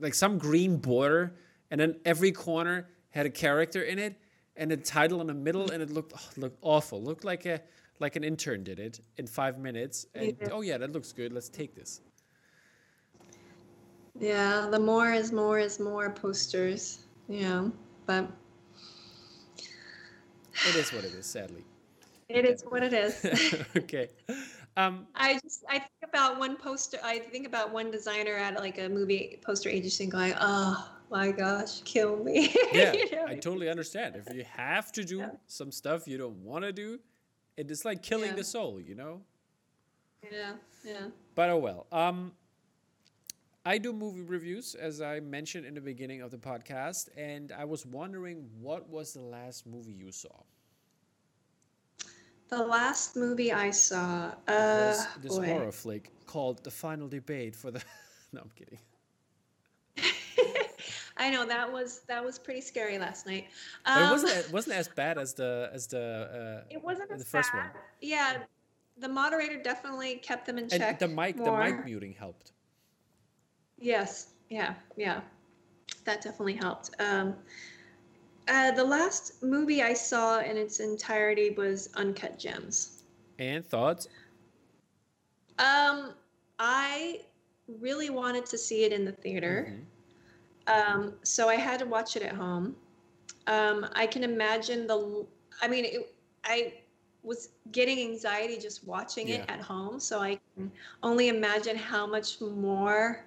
like some green border, and then every corner had a character in it, and a title in the middle, and it looked oh, looked awful. Looked like a like an intern did it in five minutes, and yeah. oh yeah, that looks good. Let's take this. Yeah, the more is more is more posters. Yeah, but it is what it is. Sadly, it is what it is. okay. Um, I just I think about one poster. I think about one designer at like a movie poster agency going, "Oh my gosh, kill me." Yeah, you know? I totally understand. If you have to do yeah. some stuff you don't want to do, it is like killing yeah. the soul, you know. Yeah, yeah. But oh well. Um, I do movie reviews, as I mentioned in the beginning of the podcast, and I was wondering what was the last movie you saw. The last movie I saw, uh, this boy. horror flick called "The Final Debate" for the. no, I'm kidding. I know that was that was pretty scary last night. Um, it wasn't it wasn't as bad as the as the. Uh, it wasn't the first bad. one. Yeah, the moderator definitely kept them in check. And the mic, more. the mic muting helped. Yes. Yeah. Yeah. That definitely helped. Um, uh, the last movie I saw in its entirety was Uncut Gems. And thoughts? Um, I really wanted to see it in the theater. Mm-hmm. Um, so I had to watch it at home. Um, I can imagine the. I mean, it, I was getting anxiety just watching yeah. it at home. So I can only imagine how much more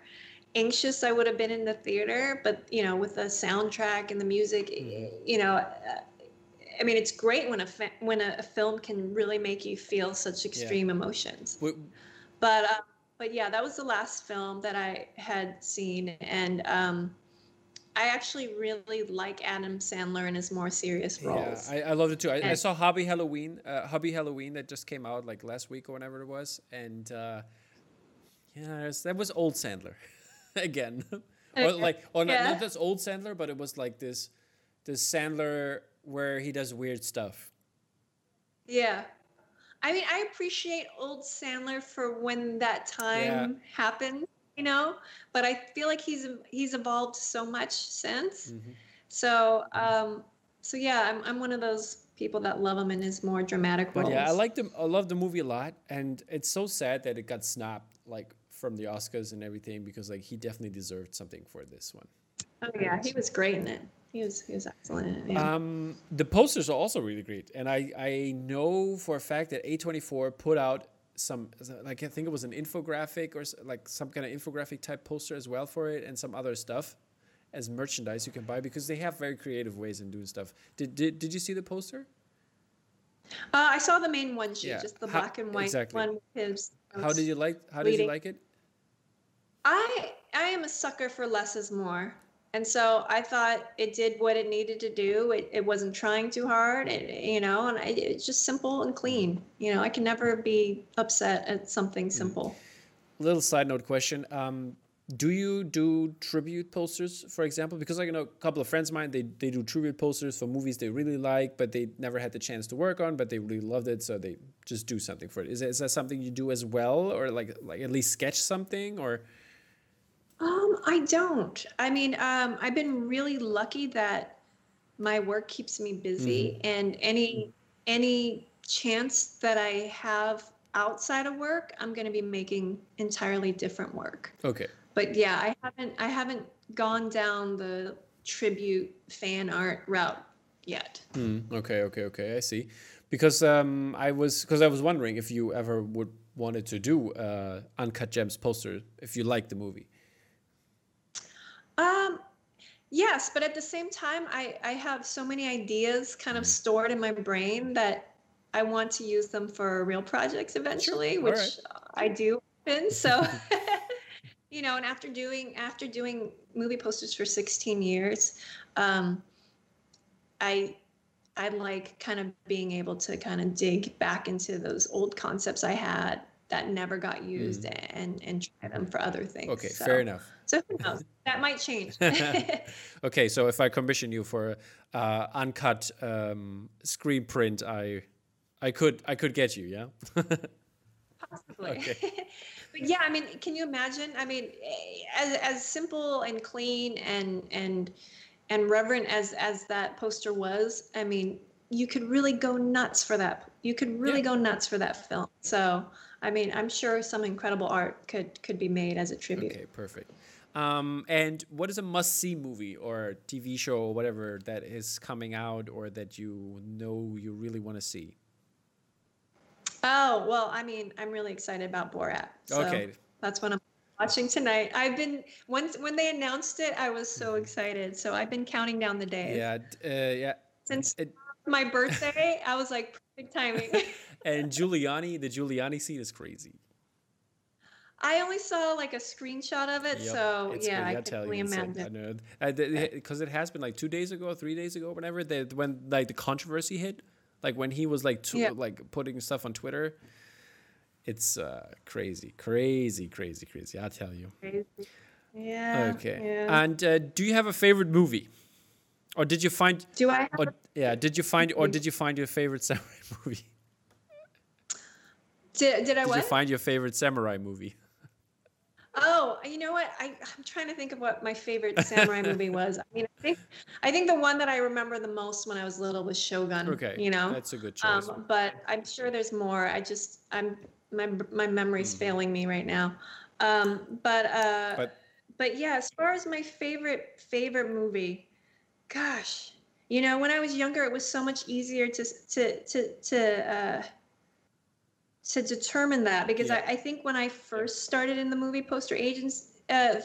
anxious I would have been in the theater, but you know, with the soundtrack and the music, mm-hmm. you know, uh, I mean, it's great when a fa- when a, a, film can really make you feel such extreme yeah. emotions. but uh, but yeah, that was the last film that I had seen, and um, I actually really like Adam Sandler in his more serious roles. Yeah, I, I loved it too. I, I saw Hubie Halloween, uh, Hubie Halloween that just came out like last week or whenever it was, and uh, yeah, that was old Sandler again, or like, or yeah. not, not this old Sandler, but it was like this, this Sandler where he does weird stuff. Yeah, I mean, I appreciate old Sandler for when that time yeah. happened you know but i feel like he's he's evolved so much since mm-hmm. so um so yeah I'm, I'm one of those people that love him in his more dramatic roles But yeah i like them i love the movie a lot and it's so sad that it got snapped like from the oscars and everything because like he definitely deserved something for this one oh yeah he was great in it he was he was excellent. Yeah. Um, the posters are also really great, and I I know for a fact that A24 put out some like I think it was an infographic or like some kind of infographic type poster as well for it, and some other stuff as merchandise you can buy because they have very creative ways in doing stuff. Did did, did you see the poster? Uh, I saw the main one sheet, yeah. just the how, black and white exactly. one. His how did you like? How did you like it? I I am a sucker for less is more. And so I thought it did what it needed to do. It, it wasn't trying too hard, it, you know, and I, it's just simple and clean. You know, I can never be upset at something simple. Little side note question. Um, do you do tribute posters, for example? Because I know a couple of friends of mine, they, they do tribute posters for movies they really like, but they never had the chance to work on, but they really loved it, so they just do something for it. Is that, is that something you do as well, or like like at least sketch something, or? Um, I don't. I mean, um, I've been really lucky that my work keeps me busy, mm-hmm. and any any chance that I have outside of work, I'm going to be making entirely different work. Okay. But yeah, I haven't I haven't gone down the tribute fan art route yet. Mm, okay, okay, okay. I see. Because um, I was because I was wondering if you ever would wanted to do uh, uncut gems poster if you like the movie. Um, yes, but at the same time, I, I have so many ideas kind of mm. stored in my brain that I want to use them for real projects eventually, which right. I do often. So, you know, and after doing after doing movie posters for 16 years, um, I I like kind of being able to kind of dig back into those old concepts I had that never got used mm. and and try them for other things. Okay, so, fair enough. So who knows? that might change. okay, so if I commission you for uh, uncut um, screen print, I I could I could get you, yeah. Possibly. Okay. but yeah, I mean, can you imagine? I mean, as as simple and clean and and and reverent as as that poster was, I mean, you could really go nuts for that. You could really yeah. go nuts for that film. So I mean, I'm sure some incredible art could could be made as a tribute. Okay, perfect. Um, and what is a must-see movie or TV show or whatever that is coming out or that you know you really want to see? Oh well, I mean, I'm really excited about Borat. So okay, that's what I'm watching tonight. I've been once when they announced it, I was so mm-hmm. excited. So I've been counting down the days. Yeah, uh, yeah. Since it, my birthday, I was like perfect timing. and Giuliani, the Giuliani scene is crazy. I only saw like a screenshot of it, yep, so yeah, I can only imagine. Because it has been like two days ago, three days ago, whenever that when like the controversy hit, like when he was like yeah. like putting stuff on Twitter, it's uh, crazy, crazy, crazy, crazy. I tell you. Crazy. Yeah. Okay. Yeah. And uh, do you have a favorite movie? Or did you find? Do I? or, yeah. Did you find? Or did you find your favorite samurai movie? Did, did I did what? you find your favorite samurai movie? Oh, you know what? I, I'm trying to think of what my favorite samurai movie was. I mean, I think I think the one that I remember the most when I was little was Shogun. Okay, you know, that's a good choice. Um, but I'm sure there's more. I just I'm my my memory's mm. failing me right now. Um, but uh, but but yeah, as far as my favorite favorite movie, gosh, you know, when I was younger, it was so much easier to to to to. Uh, to determine that because yeah. I, I, think when I first started in the movie poster agents uh,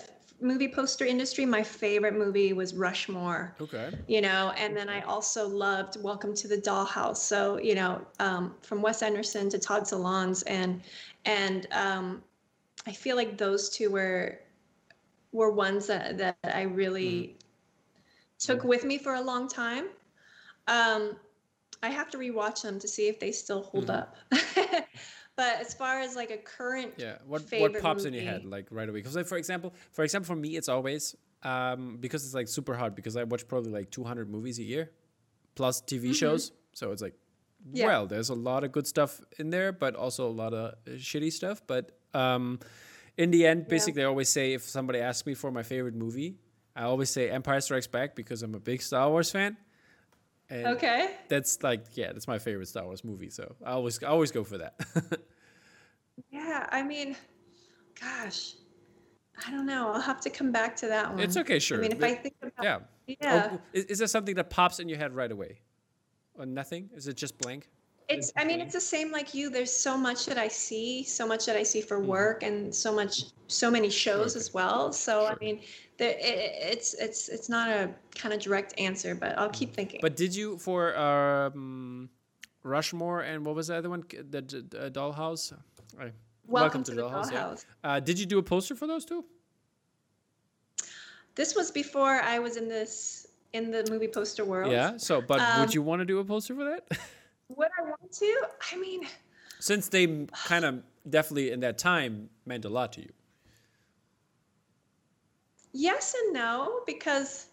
movie poster industry, my favorite movie was Rushmore. Okay. You know, and then I also loved Welcome to the Dollhouse. So you know, um, from Wes Anderson to Todd Solondz, and and um, I feel like those two were were ones that that I really. Mm. took with me for a long time. Um, I have to rewatch them to see if they still hold Mhm. up. but as far as like a current, Yeah. What what pops in your head like right away? Because like for example, for example, for me, it's always um, because it's like super hard because I watch probably like 200 movies a year, plus TV shows. So it's like, Mm-hmm. Yeah. well, there's a lot of good stuff in there, but also a lot of uh, shitty stuff. But um, in the end, basically, I always say if somebody asks me for my favorite movie, I always say Empire Strikes Back because I'm a big Star Wars fan. And okay, That's like yeah, that's my favorite Star Wars movie. So I always I always go for that. yeah, I mean, gosh, I don't know. I'll have to come back to that one. it's okay, sure. I mean, if but- I think about, yeah. yeah, Oh, is, is there something that pops in your head right away? Or nothing? Is it just blank? It's. I mean, it's the same like you. There's so much that I see, so much that I see for Mhm. work, and so much, so many shows Okay. as well. So Sure. I mean, there, it, it's it's it's not a kind of direct answer, but I'll keep thinking. But did you for um, Rushmore and what was the other one? The, uh, Dollhouse. Right. welcome, to, the Dollhouse. yeah. Uh, did you do a poster for those two? This was before I was in this in the movie poster world. Yeah. So, but Um, would you want to do a poster for that? Would I want to? I mean, Since they kind of definitely in that time meant a lot to you. yes and no because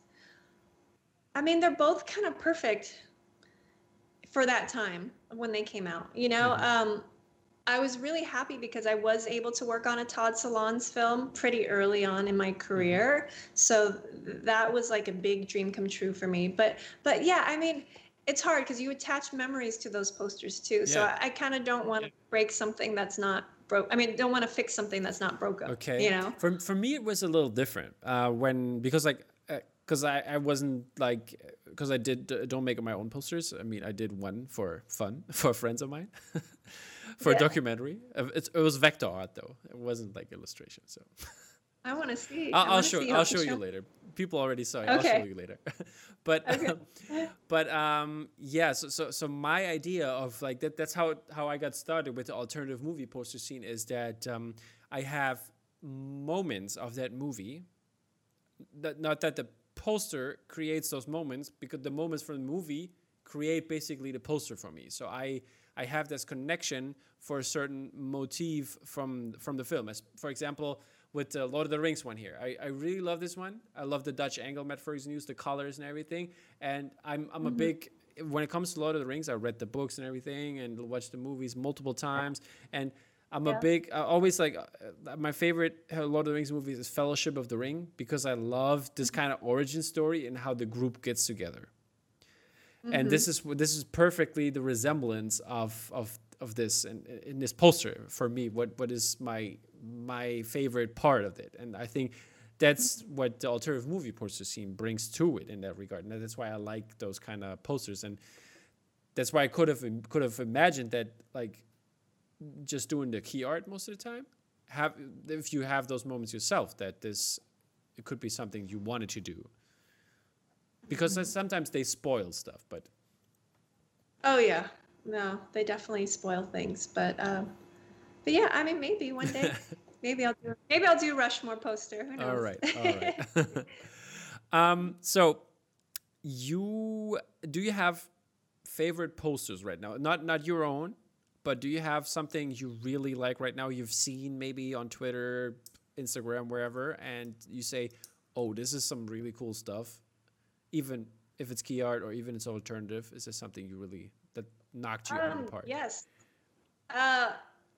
I mean they're both kind of perfect for that time when they came out. You know, Mhm. um, I was really happy because I was able to work on a Todd Solondz film pretty early on in my career. So that was like a big dream come true for me. But but yeah, I mean, it's hard because you attach memories to those posters too. So I, I kind of don't want to break something that's not broke. I mean, don't want to fix something that's not broken. Okay. You know. For for me, it was a little different. Uh, when because like because I I wasn't like because I did uh, don't make my own posters. I mean, I did one for fun for friends of mine. For a documentary, Uh, it's, it was vector art though. It wasn't like illustration. So I want to see. I'll, I'll show see I'll show you show- later. People already saw it. I'll show Okay. you later. but Okay. but um yeah. So so so my idea of like that that's how how I got started with the alternative movie poster scene is that um, I have moments of that movie. That not that the poster creates those moments because the moments from the movie create basically the poster for me. So I I have this connection for a certain motif from from the film. As for example, with the Lord of the Rings one here, I, I really love this one. I love the Dutch angle Matt Ferguson used, the colors and everything. And I'm I'm a mm-hmm. big when it comes to Lord of the Rings, I read the books and everything and watched the movies multiple times. And I'm a big, I always like, uh, uh, my favorite uh, Lord of the Rings movies is Fellowship of the Ring because I love this mm-hmm. kind of origin story and how the group gets together. And mm-hmm. this is this is perfectly the resemblance of of of this in, in this poster for me. What what is my my favorite part of it, and I think that's what the alternative movie poster scene brings to it in that regard, and that's why I like those kind of posters, and that's why I could have could have imagined that like just doing the key art most of the time. Have if you have those moments yourself that this it could be something you wanted to do because Mm-hmm. sometimes they spoil stuff but Oh yeah, no, they definitely spoil things, but um, but yeah, I mean, maybe one day, maybe I'll do maybe I'll do Rushmore poster. Who knows? all right all right um so you do you have favorite posters right now not not your own but do you have something you really like right now you've seen maybe on twitter instagram wherever and you say oh this is some really cool stuff even if it's key art or even it's alternative is this something you really knocked you out of Um, the park yes. Uh,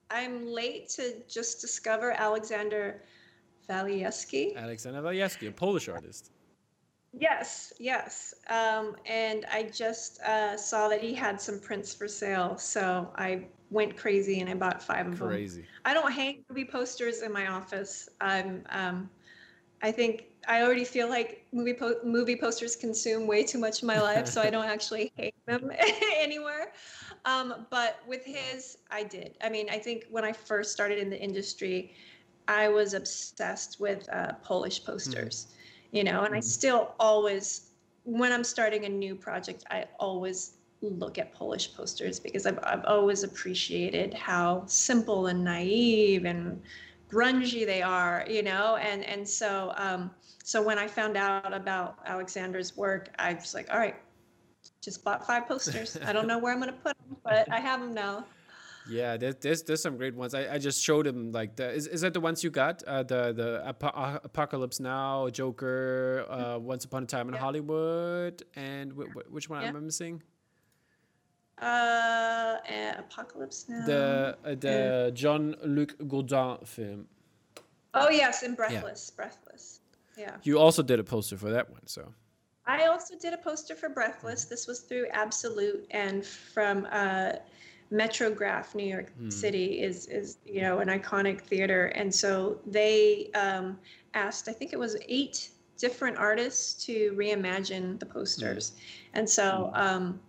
I'm late to just discover Alexander Walijewski. alexander Walijewski, a polish artist Yes, yes. Um, and I just uh, saw that he had some prints for sale, so I went crazy and I bought five of them. crazy I don't hang movie posters in my office. I'm, um, I think I already feel like movie po- movie posters consume way too much of my life, so I don't actually hate them anywhere. Um, but with his, I did. I mean, I think when I first started in the industry, I was obsessed with uh, Polish posters, you know, and I Mhm. still always, when I'm starting a new project, I always look at Polish posters because I've, I've always appreciated how simple and naive and grungy they are, you know, and and so um, so when I found out about Alexander's work, I was like, all right, just bought five posters. I don't know where I'm gonna put them, but I have them now. Yeah, there's, there's there's some great ones. I, I just showed him like the is, is that the ones you got? Uh, the the Ap- uh, Apocalypse Now, Joker, uh, Once Upon a Time in Yeah. Hollywood, and wh- wh- which one Yeah. am I missing? Uh, Apocalypse Now. The uh, the John Luc Godin film. oh yes, and Breathless, Breathless. Yeah. You also did a poster for that one, so I also did a poster for Breathless. This was through Absolute and from uh, Metrograph, New York City is is you know an iconic theater, and so they um, asked. I think it was eight different artists to reimagine the posters, and so. Um,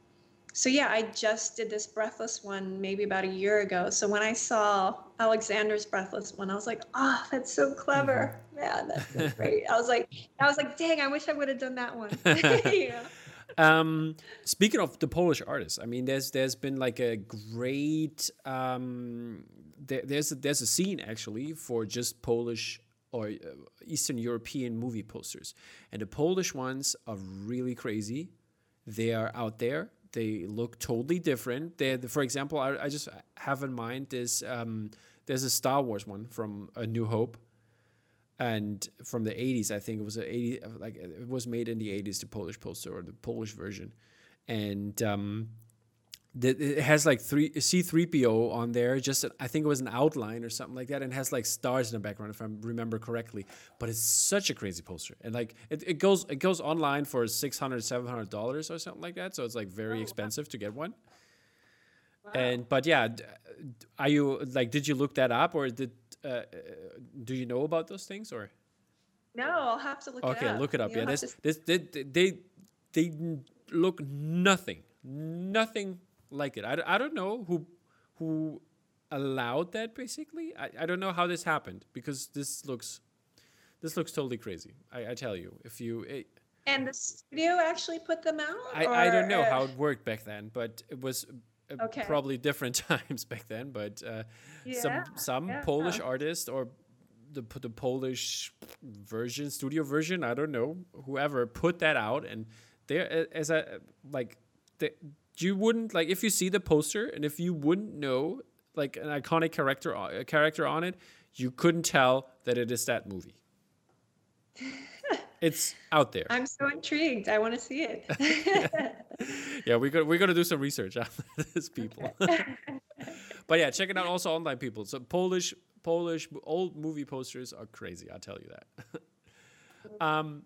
so yeah, I just did this Breathless one maybe about a year ago. So when I saw Alexander's Breathless one, I was like, "Oh, that's so clever, man! That's so great." I was like, I was like, "Dang, I wish I would have done that one." yeah. um speaking of the polish artists i mean there's there's been like a great um there, there's a, there's a scene actually for just polish or uh, eastern european movie posters and the polish ones are really crazy they are out there they look totally different. They for example I, I just have in mind this um there's a star wars one from a new hope. And from the 80s i think it was a 80 like it was made in the 80s the polish poster or the polish version. And um it has like three c3po on there just i think it was an outline or something like that and has like stars in the background if i remember correctly. But it's such a crazy poster and like it, it goes it goes online for 600 700 dollars or something like that so it's like very expensive to get one. And but yeah are you like did you look that up or did uh, uh, do you know about those things or? No, I'll have to look okay it up. look it up You'll yeah. this, this they, they they look nothing nothing like it I, I don't know who who allowed that basically I, I don't know how this happened because this looks this looks totally crazy i, I tell you if you it, and the studio actually put them out. I, I don't know uh, how it worked back then, but it was uh, Okay. probably different times back then. But uh, some Yeah, some yeah. Polish artist or the the Polish version, studio version, I don't know, whoever put that out, and there as a like the, you wouldn't like if you see the poster and if you wouldn't know like an iconic character o- a character on it, you couldn't tell that it is that movie. it's out there. I'm so intrigued. I want to see it. yeah, we're gonna we're gonna do some research on this, people. but yeah, check it out also online, people. So Polish Polish old movie posters are crazy. I'll tell you that. um,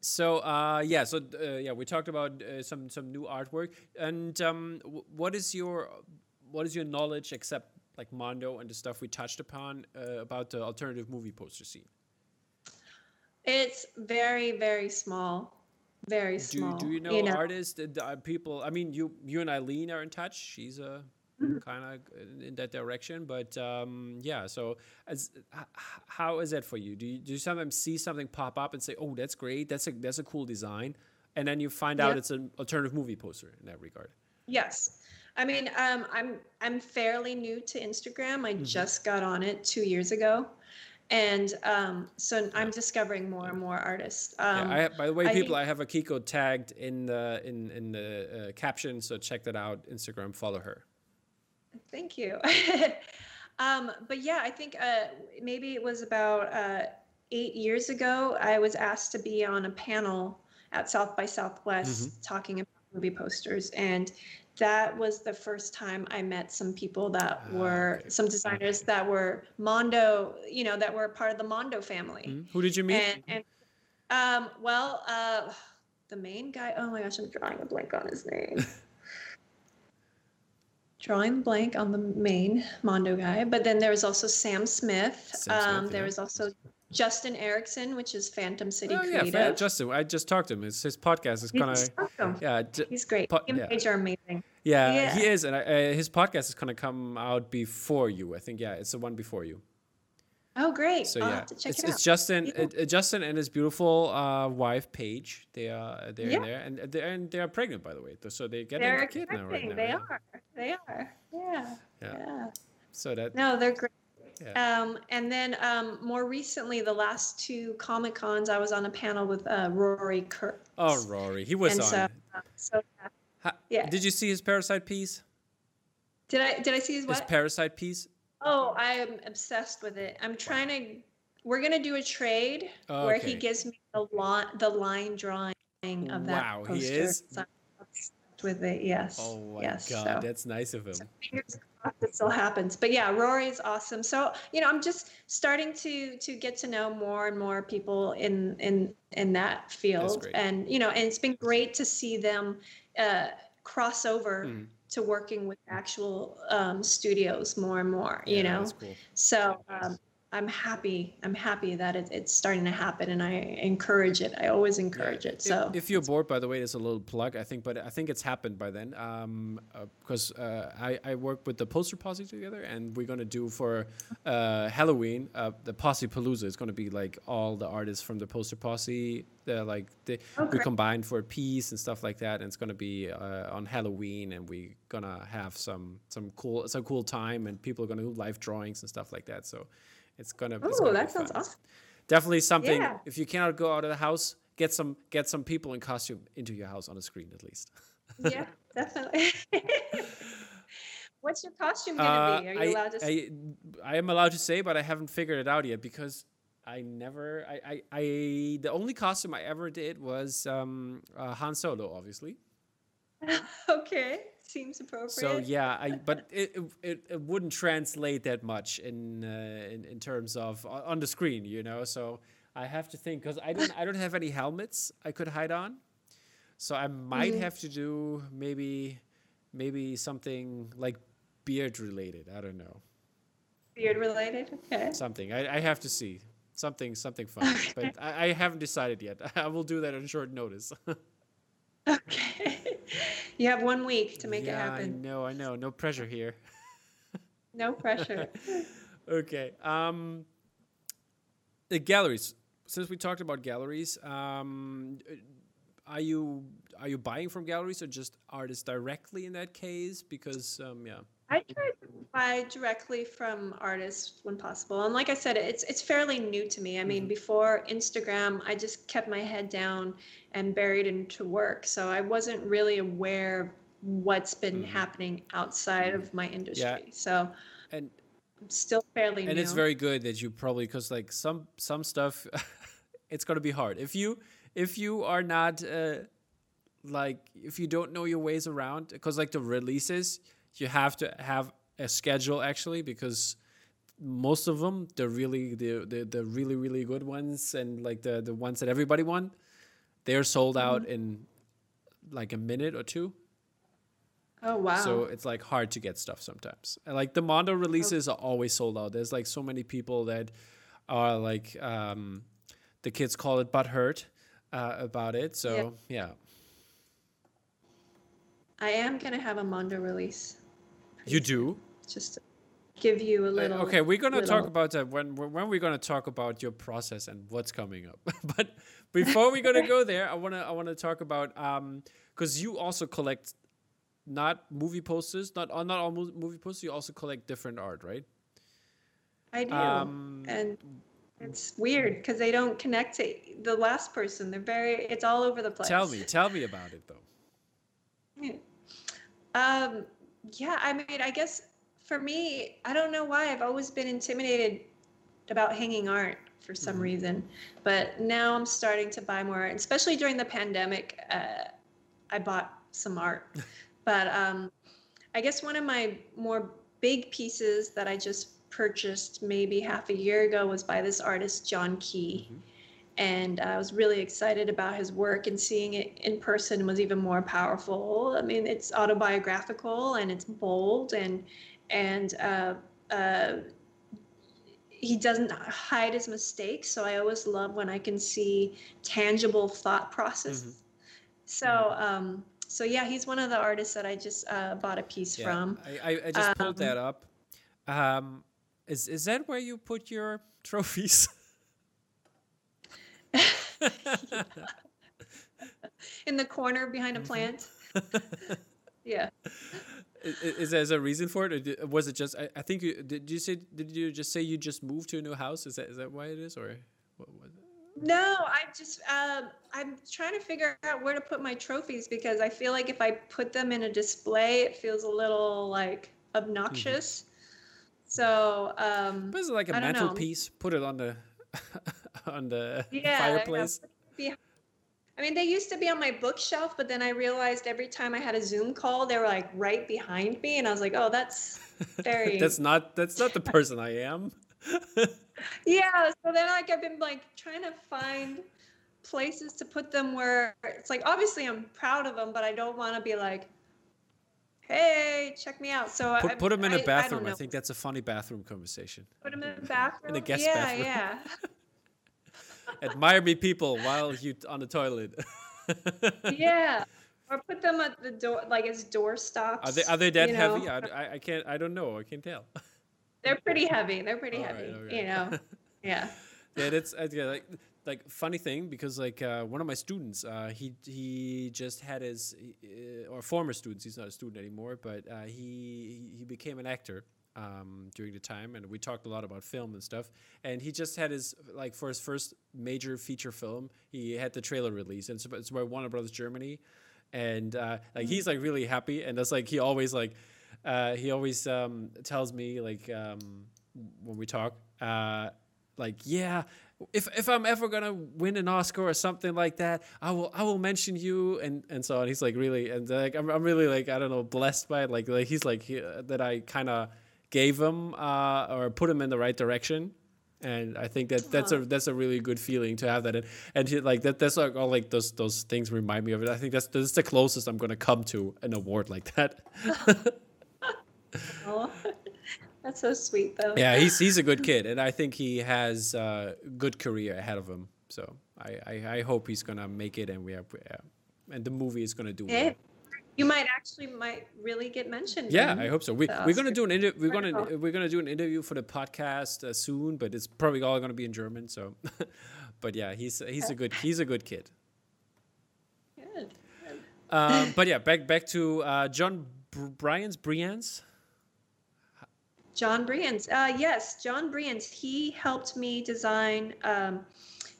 so uh, yeah, so uh, yeah, we talked about uh, some some new artwork, and um, w- what is your what is your knowledge, except like Mondo and the stuff we touched upon uh, about the alternative movie poster scene? it's very, very small. Very Do, small. do you know, artists that uh, people? I mean, you you and Eileen are in touch. She's a. kind of in that direction, but um, yeah. So, as how is that for you? Do you do you sometimes see something pop up and say, "Oh, that's great. That's a that's a cool design," and then you find out it's an alternative movie poster in that regard? Yes. I mean, um, I'm I'm fairly new to Instagram. Mm-hmm. I just got on it two years ago, and um, so I'm discovering more and more artists. Um, yeah. I have, by the way, I people, think- I have Akiko tagged in the in in the uh, caption, so check that out. Instagram, follow her. Thank you. um, but yeah, I think uh, maybe it was about uh, eight years ago. I was asked to be on a panel at South by Southwest talking about movie posters, and that was the first time I met some people that Ah, were okay. some designers that were Mondo, you know, that were part of the Mondo family. Hmm? Who did you meet? And, and um, well, uh, the main guy. Oh my gosh, I'm drawing a blank on his name. drawing blank on the main Mondo guy. But then there was also Sam Smith. Sam Smith, um, there yeah. was also Justin Erickson, which is Phantom City oh yeah, Creative. Fran- Justin. I just talked to him. His, his podcast is kind of yeah. He's great. po- and yeah. Paige are amazing. Yeah, Yeah. he is, and I, uh, his podcast is gonna come out before you. I think yeah, it's the one before you. Oh, great. So I'll yeah, have to check it's, it it's Justin, Yeah. uh, uh, Justin and his beautiful uh, wife Paige. They are they're in Yeah. there, and they're and they are pregnant by the way. So they're getting They're a kid now, right now. They yeah. are. They are. Yeah. Yeah. So that No, they're great. Yeah. Um, and then um, more recently, the last two Comic Cons, I was on a panel with uh, Rory Kurtz. Oh, Rory, he was and on. So, uh, so yeah. yeah. Did you see his Parasite piece? Did I? Did I see his what? His Parasite piece. Oh, I am obsessed with it. I'm trying to. We're gonna do a trade oh, where he gives me the line, the line drawing of that wow, poster. he is. So with it. Yes. Oh my yes. god, so, that's nice of him. So it still happens, but yeah, Rory's awesome. So you know, I'm just starting to to get to know more and more people in in in that field, and you know, and it's been great to see them uh, cross over. Mm. To working with actual um, studios more and more, you know. Cool. So um, I'm happy. I'm happy that it, it's starting to happen, and I encourage it. I always encourage yeah. it. So, if, if, you're bored, by the way, there's a little plug. I think, but I think it's happened by then. Um, uh, because uh, I I work with the Poster Posse together, and we're gonna do for uh, Halloween uh, the Posse Palooza. It's gonna be like all the artists from the Poster Posse. They're like they, okay. we combined for a piece and stuff like that, and it's gonna be uh, on Halloween, and we're gonna have some some cool some cool time, and people are gonna do live drawings and stuff like that. So. It's gonna. Be Oh, that sounds awesome. Definitely something. Yeah. If you cannot go out of the house, get some get some people in costume into your house on a screen at least. yeah, definitely. What's your costume gonna uh, be? Are you I, allowed to? Say? I, I am allowed to say, but I haven't figured it out yet because I never. I, I, I the only costume I ever did was um, uh, Han Solo, obviously. okay seems appropriate. So yeah, I but it, it, it wouldn't translate that much in, uh, in in terms of on the screen, you know. So I have to think because I don't I don't have any helmets I could hide on, so I might mm-hmm. have to do maybe maybe something like beard related. I don't know. Beard related, okay. Something I, I have to see something something fun, okay. but I, I haven't decided yet. I will do that on short notice. okay. You have one week to make yeah, it happen. I know, I know. No pressure here. no pressure. okay. Um, the galleries. Since we talked about galleries, um, are you are you buying from galleries or just artists directly in that case? Because um, yeah. I try to buy directly from artists when possible. And like I said, it's it's fairly new to me. I mean, mm-hmm. before Instagram, I just kept my head down and buried into work. So I wasn't really aware of what's been mm-hmm. happening outside of my industry. Yeah. So and I'm still fairly new. and new. it's very good that you probably because like some some stuff it's gonna be hard if you if you are not uh, like if you don't know your ways around because like the releases you have to have a schedule actually because most of them the really the, the the really really good ones and like the the ones that everybody want they're sold mm-hmm. out in like a minute or two oh wow so it's like hard to get stuff sometimes and like the mondo releases oh. are always sold out there's like so many people that are like um the kids call it butthurt uh, about it so yeah. yeah i am gonna have a mondo release you do? Just to give you a uh, little. okay, we're gonna little... talk about that when when we're gonna talk about your process and what's coming up. but before we're gonna go there, I wanna I wanna talk about um because you also collect not movie posters, not uh, not all movie posters. You also collect different art, right? I do, um, and it's weird because they don't connect to the last person. They're very. It's all over the place. Tell me, tell me about it though. Yeah. Um, yeah, I mean, I guess for me, I don't know why I've always been intimidated about hanging art for some mm-hmm. reason, but now I'm starting to buy more, art, especially during the pandemic. Uh, I bought some art, but um, I guess one of my more big pieces that I just purchased maybe half a year ago was by this artist John Key. Mm-hmm and I was really excited about his work and seeing it in person was even more powerful. I mean, it's autobiographical and it's bold and and uh, uh, he doesn't hide his mistakes. So I always love when I can see tangible thought process. Mm-hmm. So um, so yeah, he's one of the artists that I just uh, bought a piece yeah, from. I, I, just pulled um, that up. Um, is is that where you put your trophies? in the corner behind a mm-hmm. plant. yeah. Is, there a reason for it, or was it just? I, I, think you did. You say did you just say you just moved to a new house? Is that is that why it is, or what was it? No, I just um, I'm trying to figure out where to put my trophies because I feel like if I put them in a display, it feels a little like obnoxious. Mm-hmm. So, um, but is it like a mantelpiece? Put it on the on the yeah, fireplace. Yeah. I mean, they used to be on my bookshelf, but then I realized every time I had a Zoom call, they were like right behind me, and I was like, "Oh, that's very." that's not that's not the person I am. yeah. So then, like, I've been like trying to find places to put them where it's like obviously I'm proud of them, but I don't want to be like, "Hey, check me out." So put, I, put them in I, a bathroom. I, I, think that's a funny bathroom conversation. Put them in a bathroom. in a guest yeah, bathroom. Yeah, yeah. Admire me, people, while you on the toilet. yeah. Or put them at the door, like as door stops. Are they are they that heavy? Know? I, I can't. I don't know. I can't tell. They're pretty heavy. They're pretty All heavy. Right, okay. You know. Yeah. yeah, that's yeah, like like funny thing because like uh, one of my students, uh, he he just had his uh, or former students. He's not a student anymore, but uh, he he became an actor. Um, during the time, and we talked a lot about film and stuff. And he just had his like for his first major feature film, he had the trailer release, and it's, it's by Warner Brothers Germany, and uh, like he's like really happy, and that's like he always like uh, he always um, tells me like um, when we talk, uh, like yeah, if if I'm ever gonna win an Oscar or something like that, I will I will mention you and and so on. He's like really and like I'm I'm really like I don't know blessed by it. Like like he's like he, that I kind of gave him uh, or put him in the right direction. And I think that that's a that's a really good feeling to have that, and, and he, like that that's like all like those those things remind me of it. I think that's that's the closest I'm gonna come to an award like that. oh, that's so sweet, though. Yeah, he's he's a good kid, and I think he has a good career ahead of him. So I, I, I hope he's gonna make it, and we have, yeah, and the movie is gonna do yeah. well. You might actually might really get mentioned. Yeah, I hope so. We we're gonna do an inter- we're gonna we're gonna do an interview for the podcast uh, soon, but it's probably all gonna be in German. So, but yeah, he's he's a good he's a good kid. Good. Um, but yeah, back back to uh, John Brian's Brian's John Brians. Uh, yes, John Brians. He helped me design um,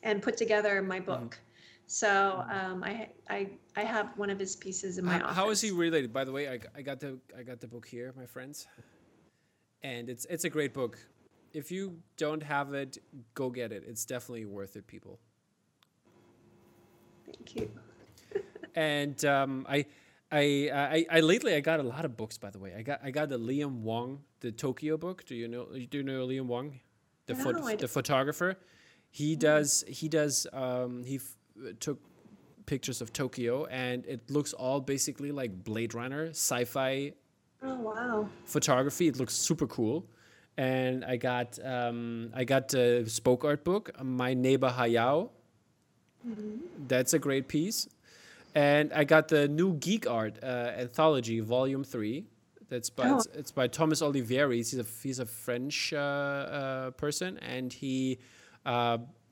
and put together my mm-hmm. book. Mm. So um, I, I I have one of his pieces in my how, office. How is he related? By the way, I, I got the I got the book here, my friends, and it's it's a great book. If you don't have it, go get it. It's definitely worth it, people. Thank you. and um, I I, I I lately I got a lot of books by the way. I got I got the Liam Wong the Tokyo book. Do you know do you know Liam Wong, the no, the photographer? He does he does um, he f- took pictures of Tokyo and it looks all basically like Blade Runner sci-fi. Oh wow! Photography. It looks super cool. And I got um, I got the spoke art book, My Neighbor Hayao. Mm-hmm. That's a great piece and I got the new geek art uh, anthology, volume three. That's by oh. it's, it's, by Thomas Olivri. He's a he's a French uh, uh, person, and he.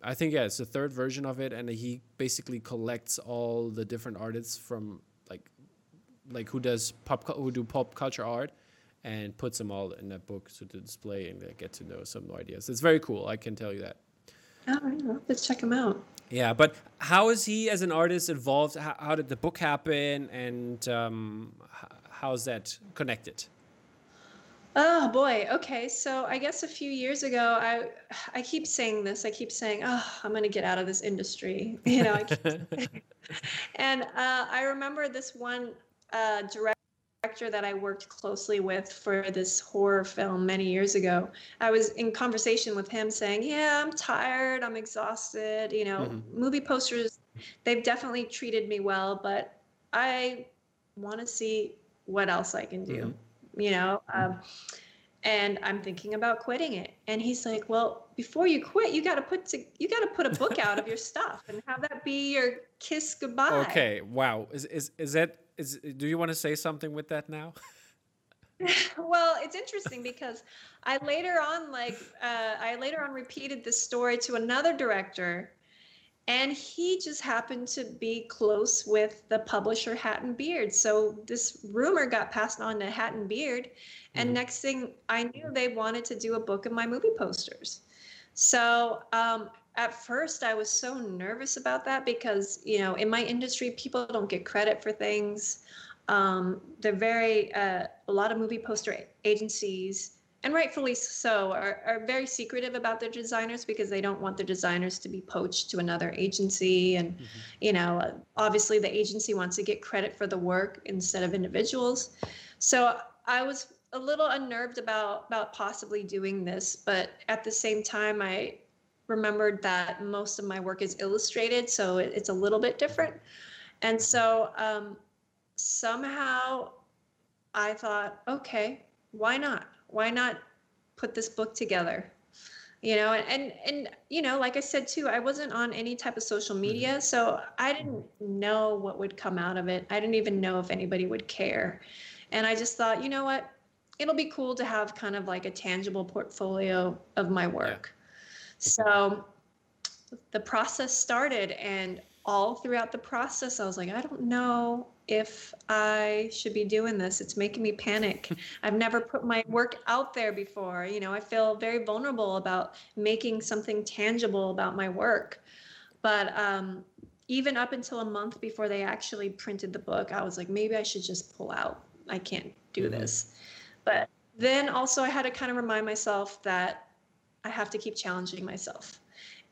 I think yeah, it's the third version of it, and he basically collects all the different artists from like, like who does pop who do pop culture art, and puts them all in that book so to display and get to know some new ideas. It's very cool. I can tell you that. Oh, let's check him out. Yeah, but how is he as an artist involved? How, how did the book happen, and um, how's that connected? Oh boy. Okay. So I guess a few years ago, I I keep saying this. I keep saying, "Oh, I'm going to get out of this industry." You know. and uh, I remember this one uh, director director that I worked closely with for this horror film many years ago, I was in conversation with him saying, Yeah, I'm tired, I'm exhausted. You know, mm-hmm. movie posters, they've definitely treated me well, but I want to see what else I can do, mm-hmm. You know? Um, and I'm thinking about quitting it. And he's like, "Well, before you quit, you got to put to, you got to put a book out of your stuff and have that be your kiss goodbye." Okay, wow. Is is is that is do you want to say something with that now? well, it's interesting because I later on like uh, I later on repeated this story to another director and he just happened to be close with the publisher Hat and Beard. So this rumor got passed on to Hat and Beard, and mm-hmm. next thing I knew, they wanted to do a book of my movie posters. So um, at first, I was so nervous about that because you know in my industry, people don't get credit for things. Um, they're very uh, a lot of movie poster agencies and rightfully so, are, are very secretive about their designers because they don't want their designers to be poached to another agency. And, mm-hmm. you know, obviously the agency wants to get credit for the work instead of individuals. So I was a little unnerved about about possibly doing this, but at the same time, I remembered that most of my work is illustrated, so it, it's a little bit different. And so um, somehow I thought, okay, why not? Why not put this book together? You know, and, and and you know, like I said too, I wasn't on any type of social media, mm-hmm. so I didn't know what would come out of it. I didn't even know if anybody would care. And I just thought, you know what? It'll be cool to have kind of like a tangible portfolio of my work. Yeah. So the process started and all throughout the process, I was like, I don't know if I should be doing this. It's making me panic. I've never put my work out there before. You know, I feel very vulnerable about making something tangible about my work. But um, even up until a month before they actually printed the book, I was like, maybe I should just pull out. I can't do mm-hmm. this. But then also, I had to kind of remind myself that I have to keep challenging myself.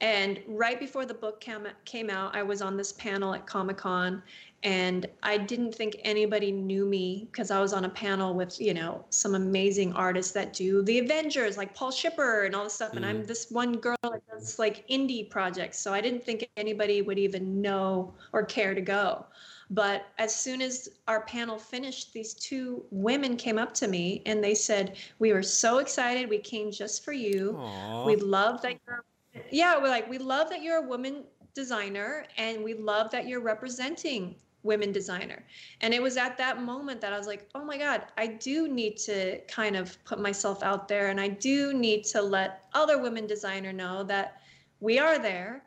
And right before the book came, came out, I was on this panel at Comic Con, and I didn't think anybody knew me because I was on a panel with you know some amazing artists that do the Avengers, like Paul Shipper and all this stuff. Mm. And I'm mm-hmm. this one girl that does like indie projects, so I didn't think anybody would even know or care to go. But as soon as our panel finished, these two women came up to me and they said, "We were so excited. We came just for you. Aww. We love that you're." Yeah, we're like, we love that you're a woman designer and we love that you're representing women designer. And it was at that moment that I was like, oh my God, I do need to kind of put myself out there and I do need to let other women designer know that we are there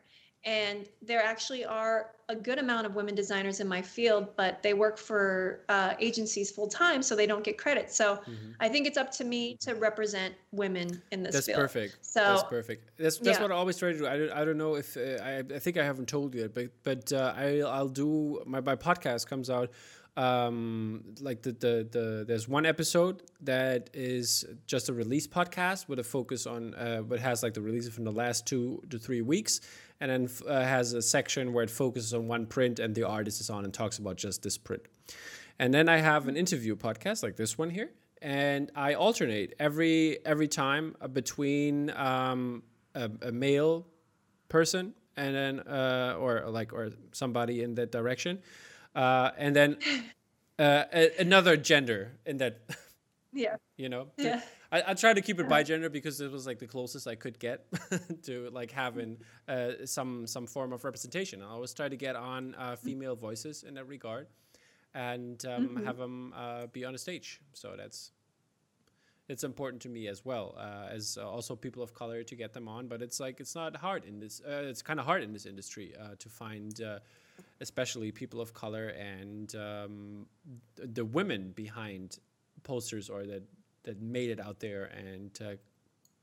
and there actually are a good amount of women designers in my field but they work for uh, agencies full time so they don't get credit so mm-hmm. i think it's up to me to represent women in this that's field. perfect so that's perfect that's, that's yeah. what i always try to do i don't, I don't know if uh, I, I think i haven't told you yet but but uh, I, i'll do my, my podcast comes out um, like the, the the there's one episode that is just a release podcast with a focus on uh, but has like the releases from the last two to three weeks and then uh, has a section where it focuses on one print and the artist is on and talks about just this print. And then I have an interview podcast like this one here, and I alternate every every time uh, between um, a, a, male person and then uh, or like or somebody in that direction, uh, and then uh, a, another gender in that. Yeah. You know. Yeah. I, I tried to keep it by gender because it was like the closest I could get to like having uh, some some form of representation. I always try to get on uh, female voices in that regard, and um, mm-hmm. have them uh, be on a stage. So that's it's important to me as well uh, as also people of color to get them on. But it's like it's not hard in this. Uh, it's kind of hard in this industry uh, to find especially people of color and um, the women behind posters or that that made it out there and uh,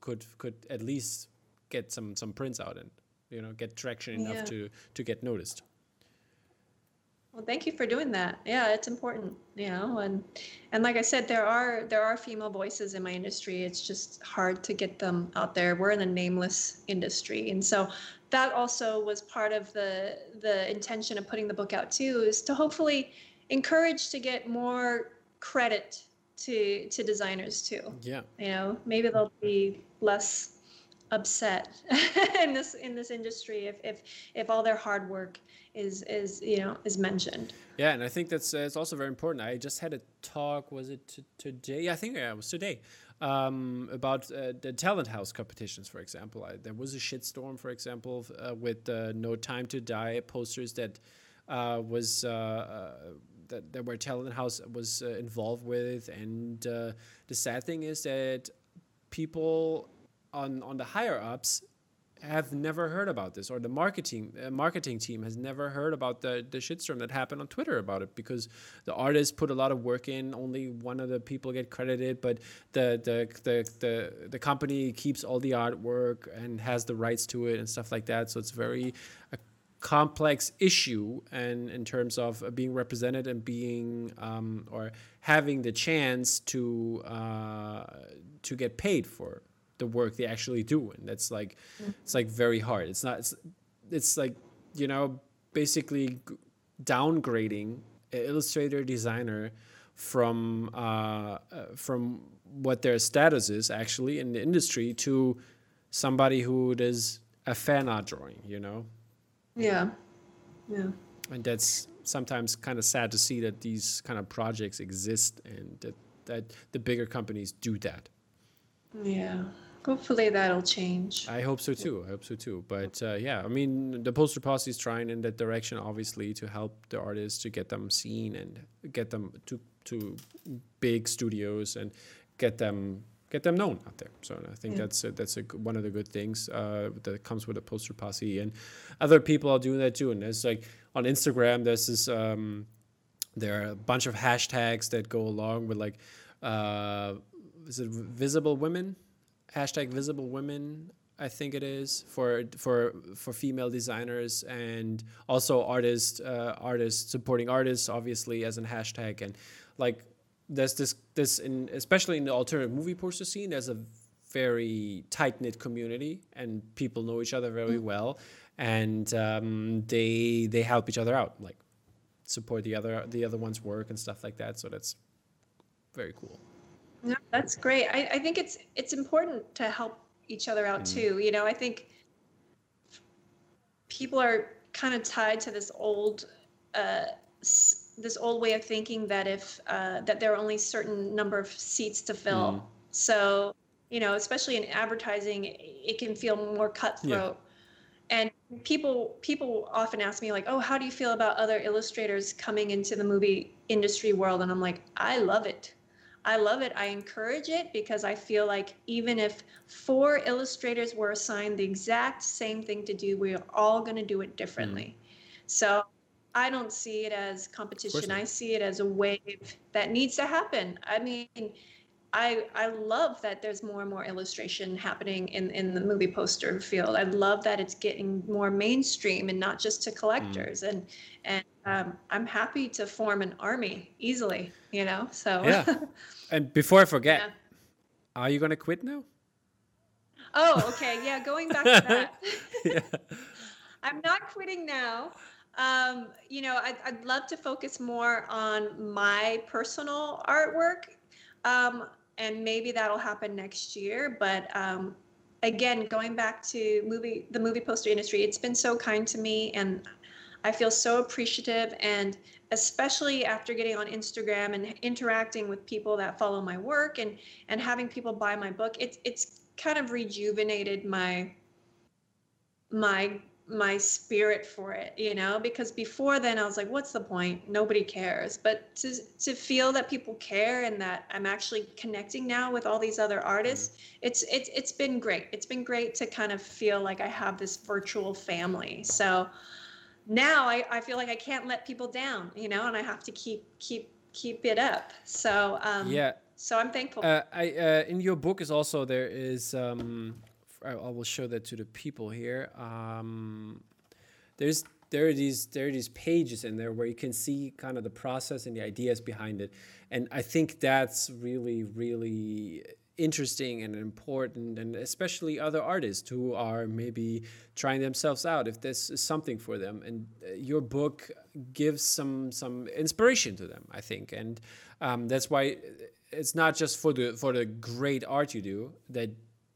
could could at least get some some prints out and you know get traction enough yeah. to to get noticed. Well, thank you for doing that. Yeah, it's important, you know, and and like I said, there are there are female voices in my industry. It's just hard to get them out there. We're in a nameless industry, and so that also was part of the the intention of putting the book out too, is to hopefully encourage to get more credit to to designers too. Yeah. You know, maybe they'll be less upset in this in this industry if if if all their hard work is is you know is mentioned. Yeah, and I think that's uh, it's also very important. I just had a talk. Was it t- today? Yeah, I think yeah, it was today. Um, about uh, the talent house competitions, for example. I, there was a shitstorm, for example, uh, with uh, "No Time to Die" posters that uh, was uh, that, that where Talent House was uh, involved with. And uh, the sad thing is that people on on the higher ups have never heard about this, or the marketing uh, marketing team has never heard about the the shitstorm that happened on Twitter about it because the artists put a lot of work in. Only one of the people get credited, but the the the the, the company keeps all the artwork and has the rights to it and stuff like that. So it's very a complex issue, and in terms of being represented and being um, or having the chance to uh, to get paid for the work they actually do. And that's like it's like very hard. It's not it's, it's like you know basically downgrading illustrator designer from uh, uh, from what their status is actually in the industry to somebody who does a fan art drawing you know yeah yeah and that's sometimes kind of sad to see that these kind of projects exist and that that the bigger companies do that yeah Hopefully that'll change. I hope so too. I hope so too. But uh, yeah, I mean, the poster posse is trying in that direction, obviously, to help the artists to get them seen and get them to to big studios and get them get them known out there. So I think yeah. that's a, that's a, one of the good things uh, that comes with a poster posse, and other people are doing that too. And there's like on Instagram, there's this um, there are a bunch of hashtags that go along with like uh, is it visible women hashtag visible women I think it is for for for female designers and also artists uh, artists supporting artists obviously as a hashtag and like there's this this in especially in the alternative movie poster scene there's a very tight knit community and people know each other very mm-hmm. well and um, they they help each other out like support the other the other one's work and stuff like that so that's very cool. No, that's great. I, I think it's it's important to help each other out mm. too. You know, I think people are kind of tied to this old uh, this old way of thinking that if uh, that there are only certain number of seats to fill. Mm. So you know, especially in advertising, it can feel more cutthroat. Yeah. And people people often ask me like, "Oh, how do you feel about other illustrators coming into the movie industry world?" And I'm like, "I love it. I love it. I encourage it because I feel like even if four illustrators were assigned the exact same thing to do, we're all going to do it differently. Mm. So I don't see it as competition. I see it as a wave that needs to happen. I mean, I I love that there's more and more illustration happening in in the movie poster field. I love that it's getting more mainstream and not just to mm. collectors. Mm. And and um, I'm happy to form an army easily. You know, so yeah. And before I forget, yeah. are you gonna quit now? Oh, okay. Yeah, going back to that. yeah. I'm not quitting now. Um, you know, I'd, I'd love to focus more on my personal artwork. Um, and maybe that'll happen next year. But um, again, going back to movie, the movie poster industry, it's been so kind to me, and I feel so appreciative. And especially after getting on Instagram and interacting with people that follow my work and and having people buy my book, it's it's kind of rejuvenated my my my spirit for it you know? Because before then i was like what's the point? Nobody cares. But to to feel that people care and that i'm actually connecting now with all these other artists mm-hmm. it's it's it's been great. It's been great to kind of feel like i have this virtual family. So now I, I feel like i can't let people down you know and i have to keep keep keep it up. So um yeah. so i'm thankful. Uh, i uh, in your book is also there is um I, will show that to the people here. Um, there's there are these there are these pages in there where you can see kind of the process and the ideas behind it, and I think that's really really interesting and important and especially other artists who are maybe trying themselves out if this is something for them. And uh, your book gives some some inspiration to them i think. And um, that's why it's not just for the for the great art you do that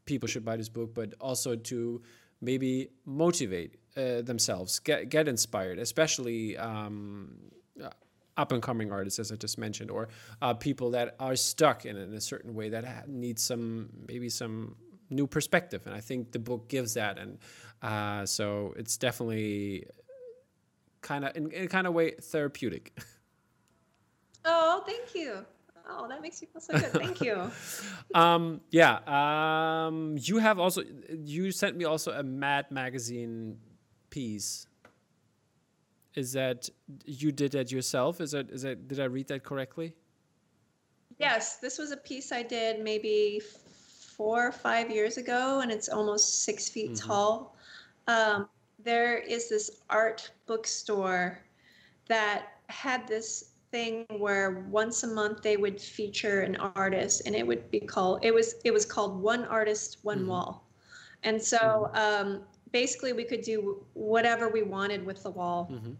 people should buy this book, but also to maybe motivate uh, themselves, get get inspired, especially um, up and coming artists, as I just mentioned, or uh, people that are stuck in, in a certain way that need some maybe some new perspective. And I think the book gives that, and uh, so it's definitely kind of in, in a kind of way therapeutic. Oh, thank you. Oh, that makes me feel so good. Thank you. um, yeah. Um, you have also you sent me also a Mad Magazine piece. Is that you did that yourself? Is that is that did I read that correctly? Yes, this was a piece I did maybe four or five years ago, and it's almost six feet mm-hmm. tall. Um, there is this art bookstore that had this thing where once a month they would feature an artist and it would be called it was it was called one artist one mm-hmm. wall and so um, basically we could do whatever we wanted with the wall mm-hmm.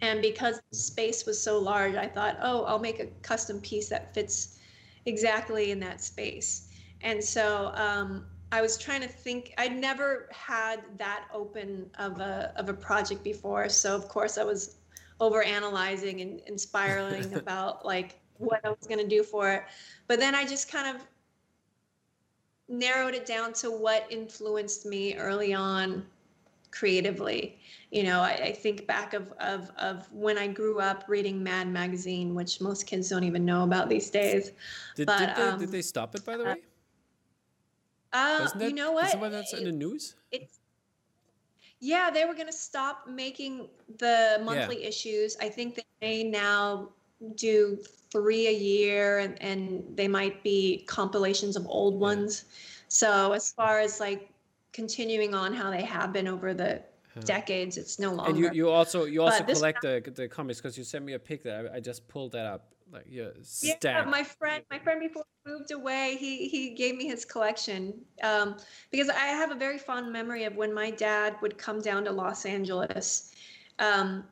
and because the space was so large i thought oh i'll make a custom piece that fits exactly in that space and so um, i was trying to think i'd never had that open of a of a project before so of course i was over analyzing and, and spiraling about like what I was going to do for it. But then I just kind of narrowed it down to what influenced me early on creatively. You know, I, I, think back of, of, of when I grew up reading Mad Magazine, which most kids don't even know about these days. Did, but, did, they, um, did they stop it, by the way? Uh, that, you know what? Isn't that's in the news? It's yeah, they were going to stop making the monthly yeah. issues. I think they may now do three a year and, and they might be compilations of old ones. So as far as like continuing on how they have been over the decades, it's no longer. And you, you also you also collect the the comics because you sent me a pic that I, I just pulled that up like yeah, yeah my friend my friend before he moved away he he gave me his collection um, because i have a very fond memory of when my dad would come down to los angeles um,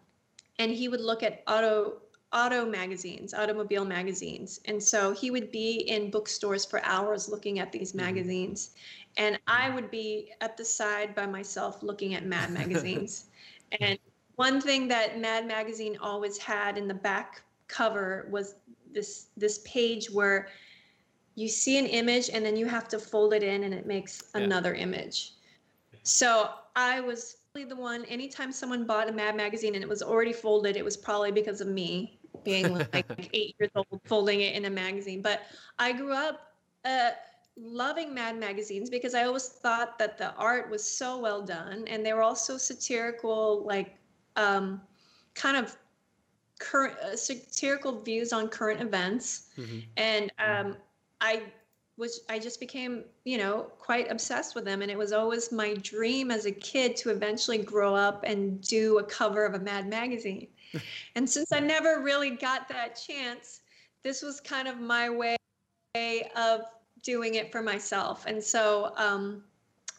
and he would look at auto auto magazines automobile magazines and so he would be in bookstores for hours looking at these mm-hmm. magazines and i would be at the side by myself looking at mad magazines and one thing that mad magazine always had in the back cover was this this page where you see an image and then you have to fold it in and it makes yeah. another image. So I was the one anytime someone bought a Mad magazine and it was already folded, it was probably because of me being like eight years old folding it in a magazine. But I grew up uh, loving Mad magazines because I always thought that the art was so well done and they were also satirical, like um, kind of current uh, satirical views on current events, mm-hmm. and um, I was I just became you know quite obsessed with them, and it was always my dream as a kid to eventually grow up and do a cover of a Mad magazine. and since I never really got that chance, this was kind of my way of doing it for myself, and so. Um,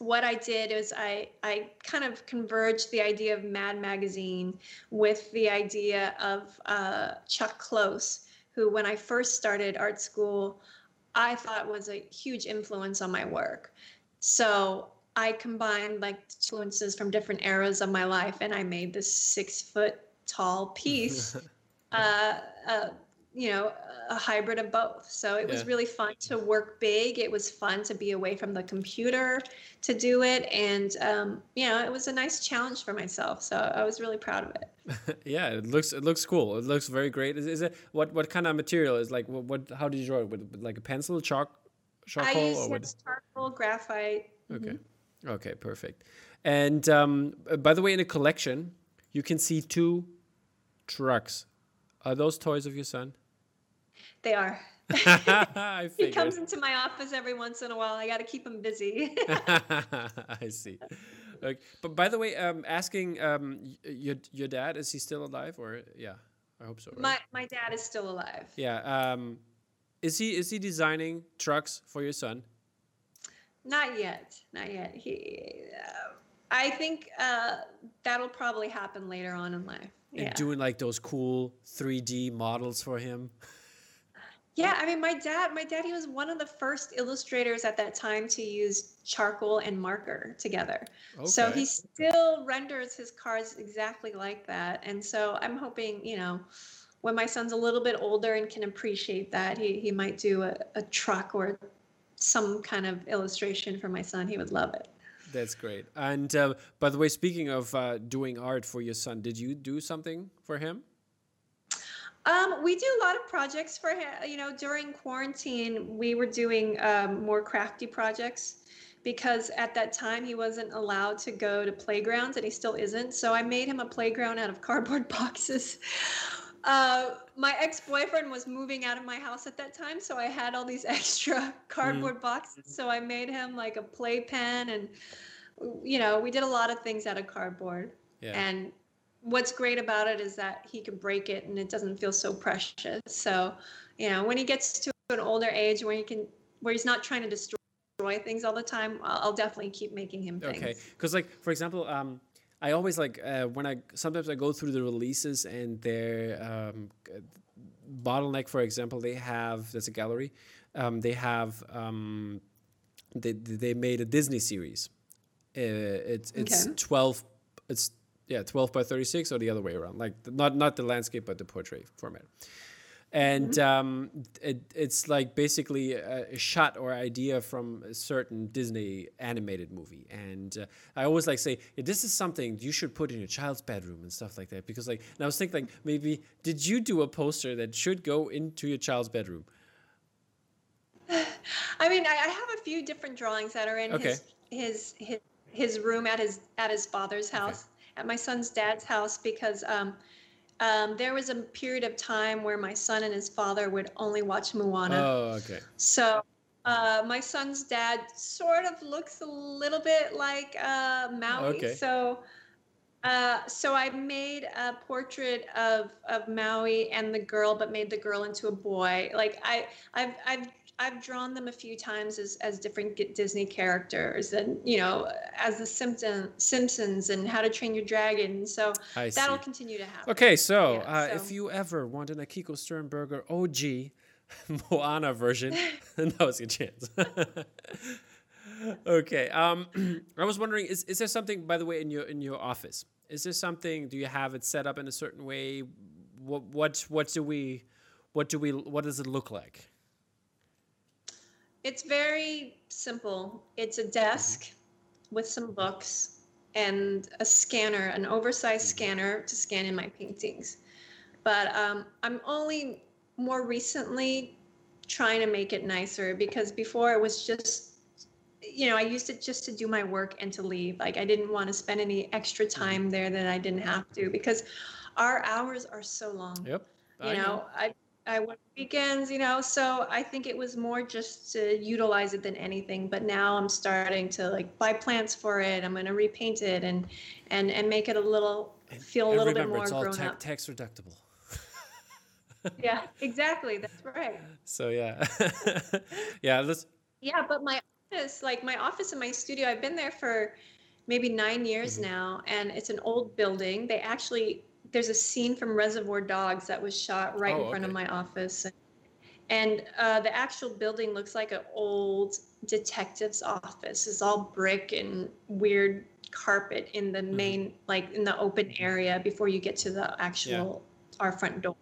what I did is I, I kind of converged the idea of Mad Magazine with the idea of uh, Chuck Close, who, when I first started art school, I thought was a huge influence on my work. So I combined like influences from different eras of my life, and I made this six foot tall piece. uh, uh, you know a hybrid of both. So it yeah. was really fun to work big. It was fun to be away from the computer to do it. And um, you know it was a nice challenge for myself. So i was really proud of it. Yeah it looks it looks cool. It looks very great. Is, is it what what kind of material is like what, what how did you draw it? With, with like a pencil chalk charcoal I or what? charcoal graphite. Okay mm-hmm. okay. Perfect. And um, by the way in the collection you can see two trucks. Are those toys of your son they are. he comes into my office every once in a while. I got to keep him busy. I see. Okay. But by the way, um, asking um, your your dad is he still alive or yeah, I hope so. Right? My my dad is still alive. Yeah. Um, is he is he designing trucks for your son? Not yet. Not yet. He. Uh, I think uh, that'll probably happen later on in life. And yeah. doing like those cool 3D models for him. Yeah, I mean, my dad, my dad, he was one of the first illustrators at that time to use charcoal and marker together. Okay. So he still renders his cards exactly like that. And so I'm hoping, you know, when my son's a little bit older and can appreciate that, he, he might do a, a truck or some kind of illustration for my son. He would love it. That's great. And uh, by the way, speaking of uh, doing art for your son, did you do something for him? Um, we do a lot of projects for. You know, during quarantine, we were doing um, more crafty projects because at that time he wasn't allowed to go to playgrounds and he still isn't. So I made him a playground out of cardboard boxes. Uh, my ex-boyfriend was moving out of my house at that time, so I had all these extra cardboard mm. boxes. So I made him like a playpen, and you know, we did a lot of things out of cardboard. Yeah. And what's great about it is that he can break it, and it doesn't feel so precious. So, you know, when he gets to an older age where he can, where he's not trying to destroy things all the time, I'll, I'll definitely keep making him things. Okay, because like for example, um, I always like uh, when I sometimes I go through the releases and their um, bottleneck, for example, they have there's a gallery, um, they have um, they they made a Disney series. Uh, it's it's okay. twelve. It's yeah, twelve by thirty six or the other way around. Like not not the landscape but the portrait format and mm-hmm. um, it, it's like basically a, shot or idea from a certain Disney animated movie. And uh, I always like say, yeah, this is something you should put in your child's bedroom and stuff like that. Because like, and I was thinking like maybe did you do a poster that should go into your child's bedroom? I mean, I, I have a few different drawings that are in okay. his, his his his room at his at his father's house, okay. At my son's dad's house, because. Um, um, there was a period of time where my son and his father would only watch Moana. Oh, okay. So uh, my son's dad sort of looks a little bit like uh, Maui. Okay. So, uh, so I made a portrait of of Maui and the girl, but made the girl into a boy. Like I, I've I've I've drawn them a few times as, as different Disney characters, and you know, as the Simpson, Simpsons and How to Train Your Dragon. So I that'll see. continue to happen. Okay, so, yeah, uh, so, if you ever want an Akiko Stehrenberger OG Moana version, that was your chance. okay, um, I was wondering, is, is there something, by the way, in your in your office? Is there something? Do you have it set up in a certain way? What what what do we? What do we? What does it look like? It's very simple. It's a desk mm-hmm. with some books and a scanner, an oversized mm-hmm. scanner to scan in my paintings. But um, I'm only more recently trying to make it nicer because before it was just, you know, I used it just to do my work and to leave. Like I didn't want to spend any extra mm-hmm. time there that I didn't have to because our hours are so long. Yep. You know, know, I I work weekends, you know, so I think it was more just to utilize it than anything. But now I'm starting to like buy plants for it. I'm going to repaint it and and and make it a little feel a little remember, bit more it's all grown ta- up. Tax deductible. yeah, exactly. That's right. So yeah, yeah. Let's. Yeah, but my office, like my office and my studio, I've been there for maybe nine years mm-hmm. now, and it's an old building. They actually there's a scene from Reservoir Dogs that was shot right oh, in front okay. of my office. And uh, the actual building looks like an old detective's office. It's all brick and weird carpet in the mm-hmm. main, like in the open area before you get to the actual yeah. our front door.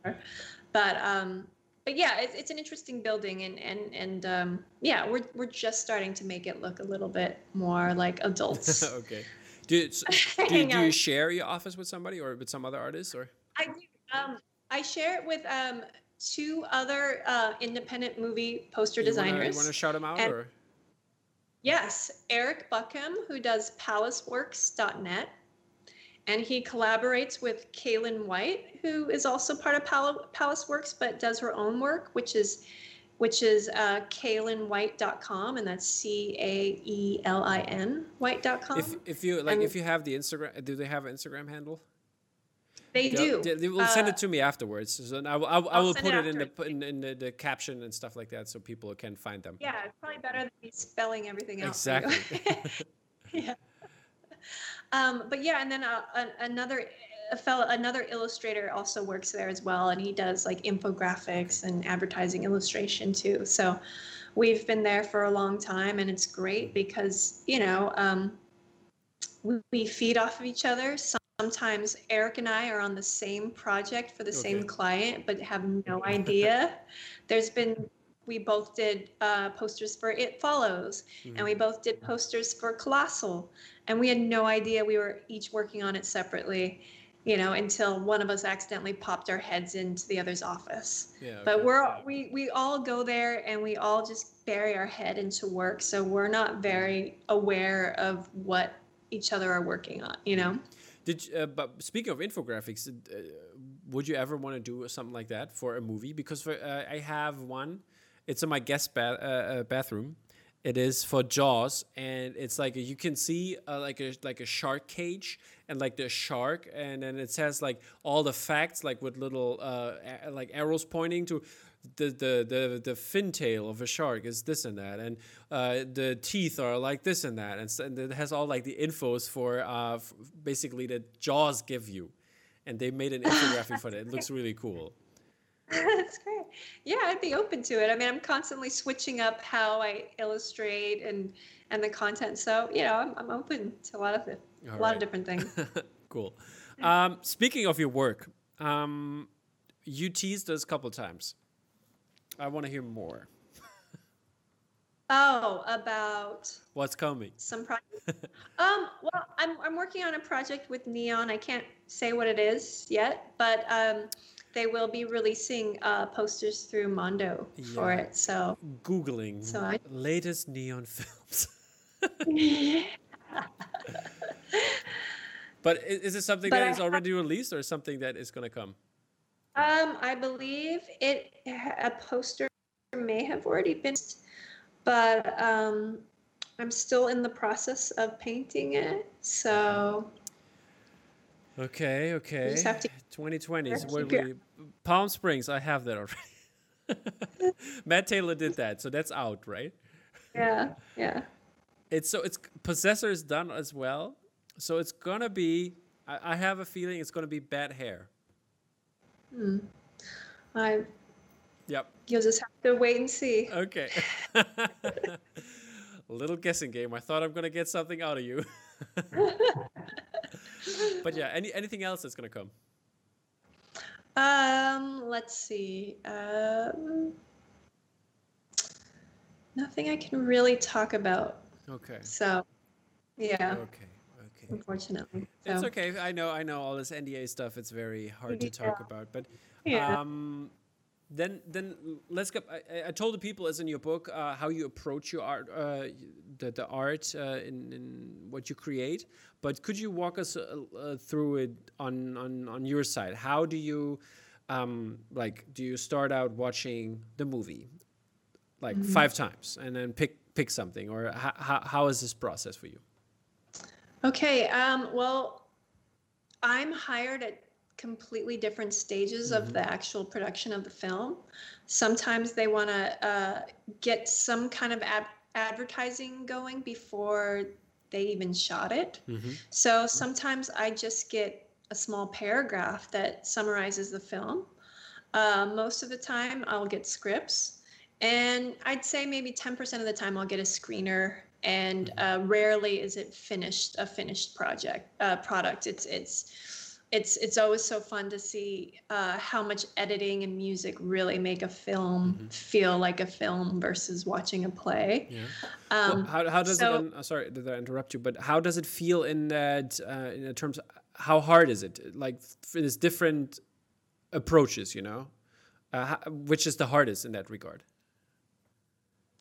But um, but yeah, it's, it's an interesting building, and and and um, yeah, we're we're just starting to make it look a little bit more like adults. okay. Do, you share your office with somebody or with some other artists or? I do. Um, I share it with um, two other uh, independent movie poster you designers. Wanna, you want to shout them out and, or? Yes, Eric Buckham, who does palaceworks.net. And he collaborates with Caelin White, who is also part of Pal- Palaceworks, but does her own work, which is which is uh, CaelinWhite.com, and that's C A E L I N White.com. If, if you like, and if you have the Instagram, do they have an Instagram handle? They do. They, will send uh, it to me afterwards, so I will, I will, I will put it, it in the in, in the, the, caption and stuff like that, so people can find them. Yeah, it's probably better than me spelling everything out. Exactly. yeah. Um, but yeah, and then uh, another a fellow another illustrator also works there as well and he does like infographics and advertising illustration too so we've been there for a long time and it's great because you know um, we, we, feed off of each other sometimes eric and i are on the same project for the okay. same client but have no idea there's been we both did uh, posters for it follows mm-hmm. and we both did posters for colossal and we had no idea we were each working on it separately you know, until one of us accidentally popped our heads into the other's office. Yeah. But we're we we all go there and we all just bury our head into work, so we're not very aware of what each other are working on. You know. Did uh, but speaking of infographics, uh, would you ever want to do something like that for a movie? Because for, uh, I have one. It's in my guest ba- uh, uh, bathroom. It is for Jaws, and it's like you can see uh, like a like a shark cage and like the shark, and then it says like all the facts, like with little uh, like arrows pointing to the the the the fin tail of a shark is this and that, and uh, the teeth are like this and that, and, and it has all like the infos for uh, basically that Jaws give you, and they made an infographic for that. It looks really cool. That's great. Yeah, I'd be open to it. I mean, I'm constantly switching up how I illustrate and and the content. So you know, I'm, I'm open to a lot of it, a All lot of different things. cool. Um, speaking of your work, um, you teased us a couple times. I want to hear more. Oh, about What's coming? some project. um, well, I'm I'm working on a project with Neon. I can't say what it is yet, but um, they will be releasing uh, posters through Mondo for it. So Googling So I- latest neon films. But is it something But that I is have- already released or something that is going to come? Um, I believe it a poster may have already been, but um, I'm still in the process of painting it. So Okay, okay. just to- 2020. So what we, Palm Springs, I have that already. Matt Taylor did that, so that's out, right? yeah, yeah. It's so it's Possessor is done as well. So it's gonna be. I, I have a feeling it's gonna be bad hair. Hmm. I Yep. you'll just have to wait and see. Okay. Little guessing game. I thought I'm gonna get something out of you. but yeah, any anything else that's gonna come? Um, let's see. Um, nothing I can really talk about. Okay. So, yeah, Okay. Okay. unfortunately. It's okay. I know. I know all this NDA stuff. It's very hard to talk Yeah. about. But Yeah. um, then then let's go. I- I, told the people as in your book uh, how you approach your art, uh, the the art uh, in in what you create. But could you walk us uh, uh, through it on on on your side? How do you um, like? Do you start out watching the movie like Mm-hmm. five times and then pick pick something, or how how, how is this process for you? Okay. Um, well, I'm hired at completely different stages of the actual production of the film. Sometimes they want to uh, get some kind of ad- advertising going before they even shot it. So sometimes I just get a small paragraph that summarizes the film. Uh, most of the time, I'll get scripts, and I'd say maybe 10% of the time I'll get a screener. And uh, rarely is it finished a finished project uh, product. It's it's it's it's always so fun to see uh, how much editing and music really make a film feel like a film versus watching a play. Yeah. Um, Well, how, how does so- it? Un- uh, sorry, did I interrupt you? But how does it feel in that? Uh, in terms, how hard is it? Like for there's different approaches, you know. Uh, ho- which is the hardest in that regard?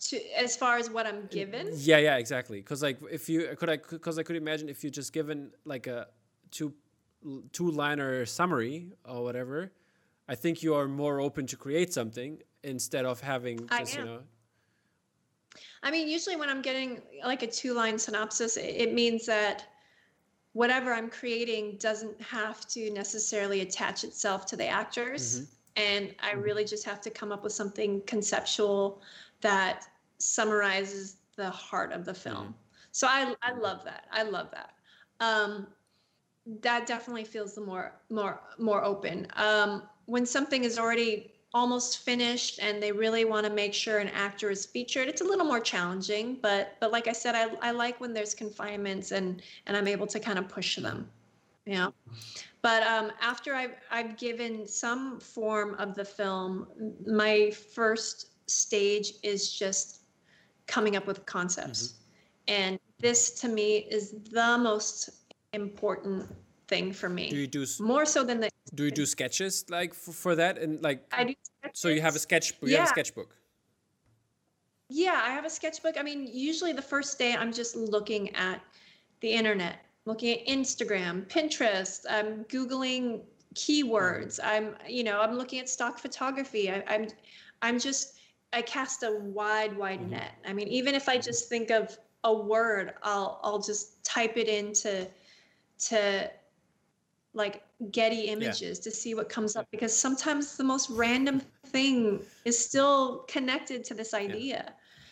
to, as far as what I'm given. Yeah, yeah, exactly. Because like, if you could, I because I could imagine if you're just given like a two two liner summary or whatever, I think you are more open to create something instead of having I just you know. I mean, usually when I'm getting like a two line synopsis, it, it means that whatever I'm creating doesn't have to necessarily attach itself to the actors. Mm-hmm. And I mm-hmm. really just have to come up with something conceptual that summarizes the heart of the film. Mm-hmm. So I, I love that. I love that. Um, that definitely feels the more more more open. Um, when something is already almost finished and they really want to make sure an actor is featured, it's a little more challenging. But but like I said, I, I like when there's confinements and and I'm able to kind of push them. Yeah. But um, after I've I've given some form of the film, my first stage is just coming up with concepts. And this to me is the most important thing for me. Do you do more so than the? Do you do sketches like for, for that and like? I do. Sketches. So you have a sketch. You yeah. have a sketchbook. Yeah, I have a sketchbook. I mean, usually the first day I'm just looking at the internet, looking at Instagram, Pinterest. I'm googling keywords. I'm, you know, I'm looking at stock photography. I, I'm, I'm just. I cast a wide, wide mm-hmm. net. I mean, even if I just think of a word, I'll, I'll just type it into, to like Getty images yeah. to see what comes up because sometimes the most random thing is still connected to this idea. Yeah.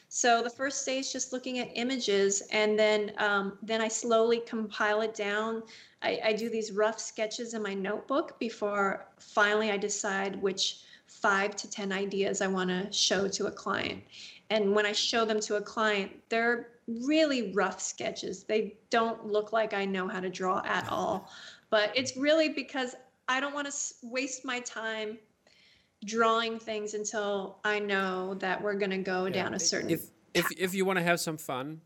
So the first stage is just looking at images, and then um, then I slowly compile it down. I, I do these rough sketches in my notebook before finally I decide which five to ten ideas I want to show to a client. And when I show them to a client, they're really rough sketches. They don't look like I know how to draw at all. But it's really because I don't want to waste my time drawing things until I know that we're going to go yeah. down a certain. If if if you want to have some fun,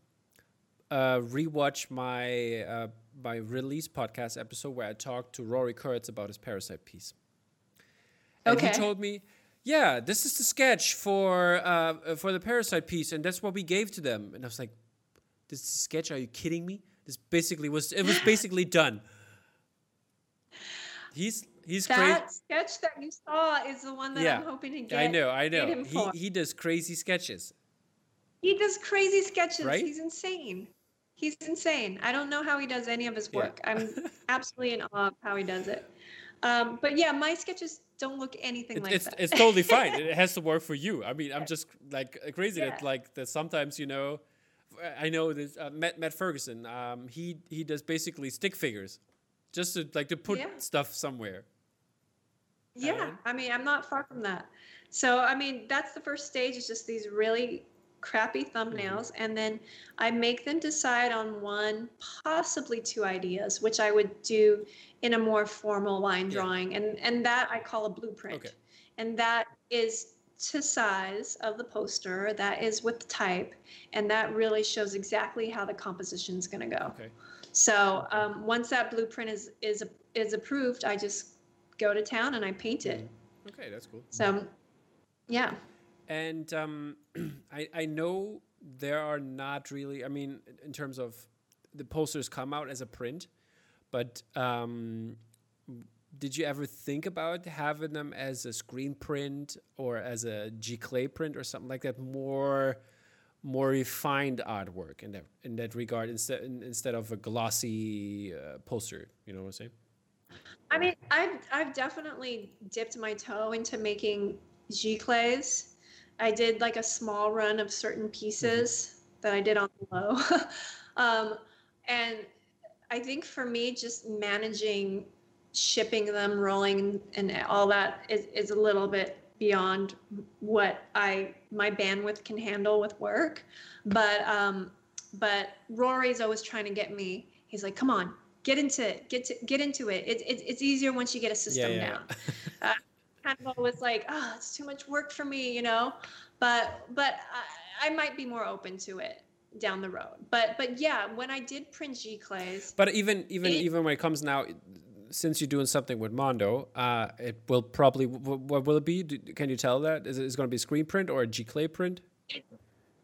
uh, rewatch my uh, my release podcast episode where I talked to Rory Kurtz about his parasite piece. And okay. he told me, "Yeah, this is the sketch for uh, for the parasite piece, and that's what we gave to them." And I was like, "This is a sketch? Are you kidding me? This basically was it was basically done." He's he's crazy. that crazy. sketch that you saw is the one that yeah, I'm hoping to get. I know, I know. He he does crazy sketches. He does crazy sketches. Right? He's insane. He's insane. I don't know how he does any of his work. Yeah. I'm absolutely in awe of how he does it. Um, but yeah, my sketches don't look anything it, like it's, that. It's totally fine. It has to work for you. I mean, I'm just like crazy yeah. that like that sometimes you know, I know this uh, Matt Matt Ferguson. Um, he he does basically stick figures just to like to put yeah. stuff somewhere. Yeah, I mean, I'm not far from that. So, I mean, that's the first stage is just these really crappy thumbnails mm-hmm. and then I make them decide on one, possibly two ideas, which I would do in a more formal line drawing. And and that I call a blueprint. Okay. And that is to size of the poster, that is with the type, and that really shows exactly how the composition is going to go. Okay. So um, once that blueprint is is is approved, I just go to town and I paint it. Mm-hmm. Okay, that's cool. So, yeah. And um, I I know there are not really. I mean, in terms of the posters come out as a print, but um, did you ever think about having them as a screen print or as a giclée print or something like that? More more refined artwork in that in that regard instead instead of a glossy uh, poster. You know what I'm saying? I mean, I've I've definitely dipped my toe into making giclées. I did like a small run of certain pieces mm-hmm. that I did on the low, um, and I think for me, just managing shipping them, rolling, and all that is, is a little bit beyond what I my bandwidth can handle with work. But um, but Rory's always trying to get me. He's like, "Come on, get into it. Get to get into it. It's it's, it's easier once you get a system yeah, yeah. down." uh, kind of always like, "Oh, it's too much work for me," you know. But but I, I might be more open to it down the road. But but yeah, when I did print giclées, But even even it, even when it comes now, since you're doing something with Mondo, uh, it will probably what will it be? Can you tell that? Is it going to be a screen print or a giclée print?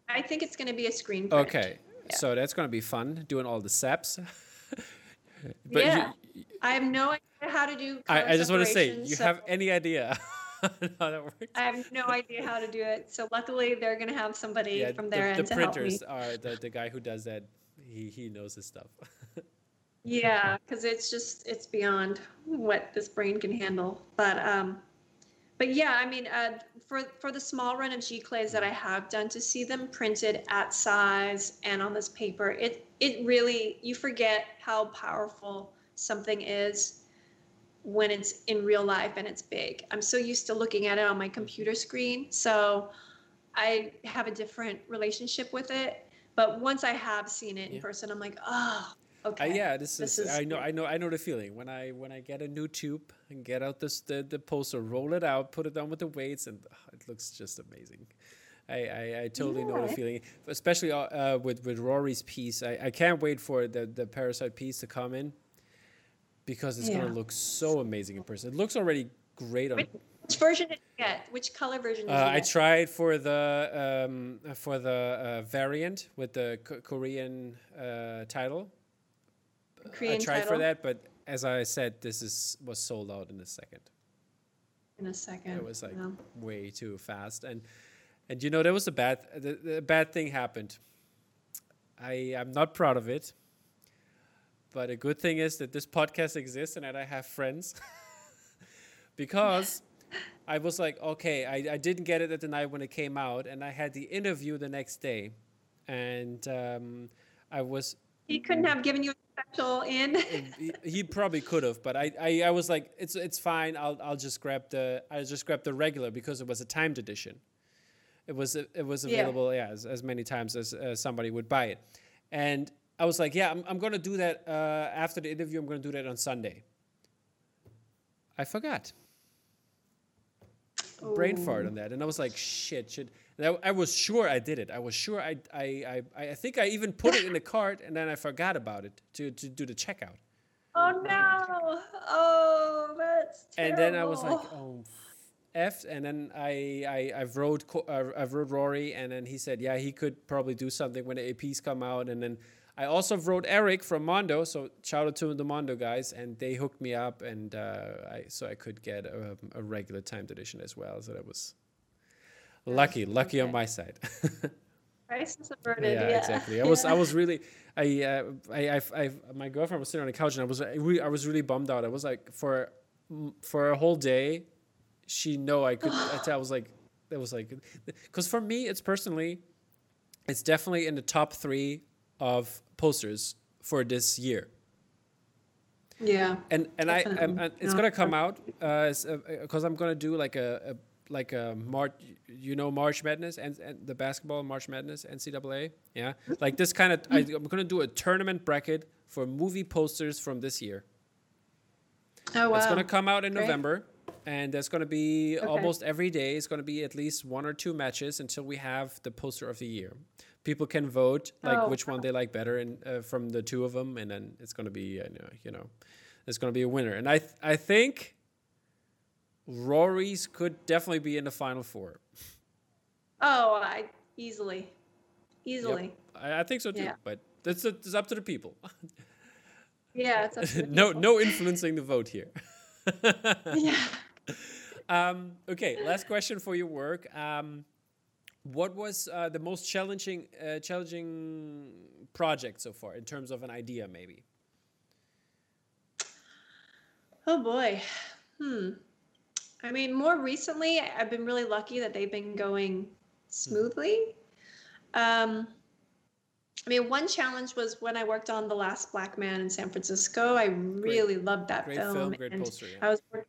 I think it's going to be a screen print. Okay, yeah. so that's going to be fun doing all the saps. but yeah, you, I have no idea how to do. I, I, just want to say, you so have any idea? how that works? I have no idea how to do it. So luckily, they're going to have somebody yeah, from their the, end the to help me. The printers are the, the guy who does that. He he knows his stuff. Yeah, because it's just it's beyond what this brain can handle. But um, but yeah, I mean, uh, for for the small run of giclées that I have done, to see them printed at size and on this paper, it it really you forget how powerful something is when it's in real life and it's big. I'm so used to looking at it on my computer screen, so I have a different relationship with it. But once I have seen it in yeah. person, I'm like, oh, Okay. Uh, yeah, this, this is, is, I know I know I know the feeling when I when I get a new tube and get out this the, the poster, roll it out, put it down with the weights, and oh, it looks just amazing. I, I, I totally yeah. know the feeling, especially uh, uh, with with Rory's piece. I, I can't wait for the the parasite piece to come in. because it's Yeah. gonna look so amazing in person. It looks already great on. Which, which version did you get? Which color version did Uh, I tried for the um, for the uh, variant with the Korean uh, title. Korean I tried title for that, but as I said, this is was sold out in a second. in a second. It was like Yeah. way too fast, and and you know there was a bad the, the bad thing happened. I I'm not proud of it, but a good thing is that this podcast exists and that I have friends, because I was like, okay, I, I didn't get it at the night when it came out, and I had the interview the next day, and um, I was He couldn't have given you special in. he, probably could have, but I, I, I was like, it's it's fine. I'll I'll just grab the I just grab the regular because it was a timed edition. It was it was available yeah, as, as many times as uh, somebody would buy it, and I was like, yeah, I'm I'm gonna do that uh, after the interview. I'm gonna do that on Sunday. I forgot. Brain fart on that, and I was like, shit, shit. I, I was sure I did it. I was sure I, I, I, I think I even put it in the cart, and then I forgot about it to, to do the checkout. Oh no! Oh, that's terrible. and then I was like, oh, f. And then I I I wrote uh, I wrote Rory, and then he said, yeah, he could probably do something when the APs come out. And then I also wrote Eric from Mondo, so shout out to the Mondo guys, and they hooked me up, and uh, I so I could get a, a regular timed edition as well. So that was lucky, lucky on my side. crisis averted. yeah, Yeah, exactly. I was I was really I, uh, I, I I my girlfriend was sitting on the couch and I was I, re- I was really bummed out. I was like for for a whole day, she know I could. I, I was like it was like because for me it's personally, it's definitely in the top three of posters for this year. Yeah. And and I Definitely. I'm, it's No, gonna come out because uh, because I'm gonna do like a, a like a March you know March Madness and, and the basketball March Madness NCAA yeah like this kind of I, I'm gonna do a tournament bracket for movie posters from this year. Oh wow. It's gonna come out in Great. November, and there's gonna be Okay. almost every day. It's gonna be at least one or two matches until we have the poster of the year. People can vote like Oh, which one they like better, and uh, from the two of them, and then it's gonna be uh, you know, you know, there's gonna be a winner. And I th- I think Rory's could definitely be in the final four. Oh, I easily, Yep. easily. I, I think so too. Yeah. But that's it's up to the people. Yeah, it's up to the no people. no influencing the vote here. Yeah. Um, okay, last question for your work. Um, what was uh, the most challenging uh, challenging project so far in terms of an idea, maybe? Oh boy. Hmm. I mean, more recently, I've been really lucky that they've been going smoothly. Um, I mean, one challenge was when I worked on The Last Black Man in San Francisco. I really loved that Great film. film, great and poster. Yeah. I was work-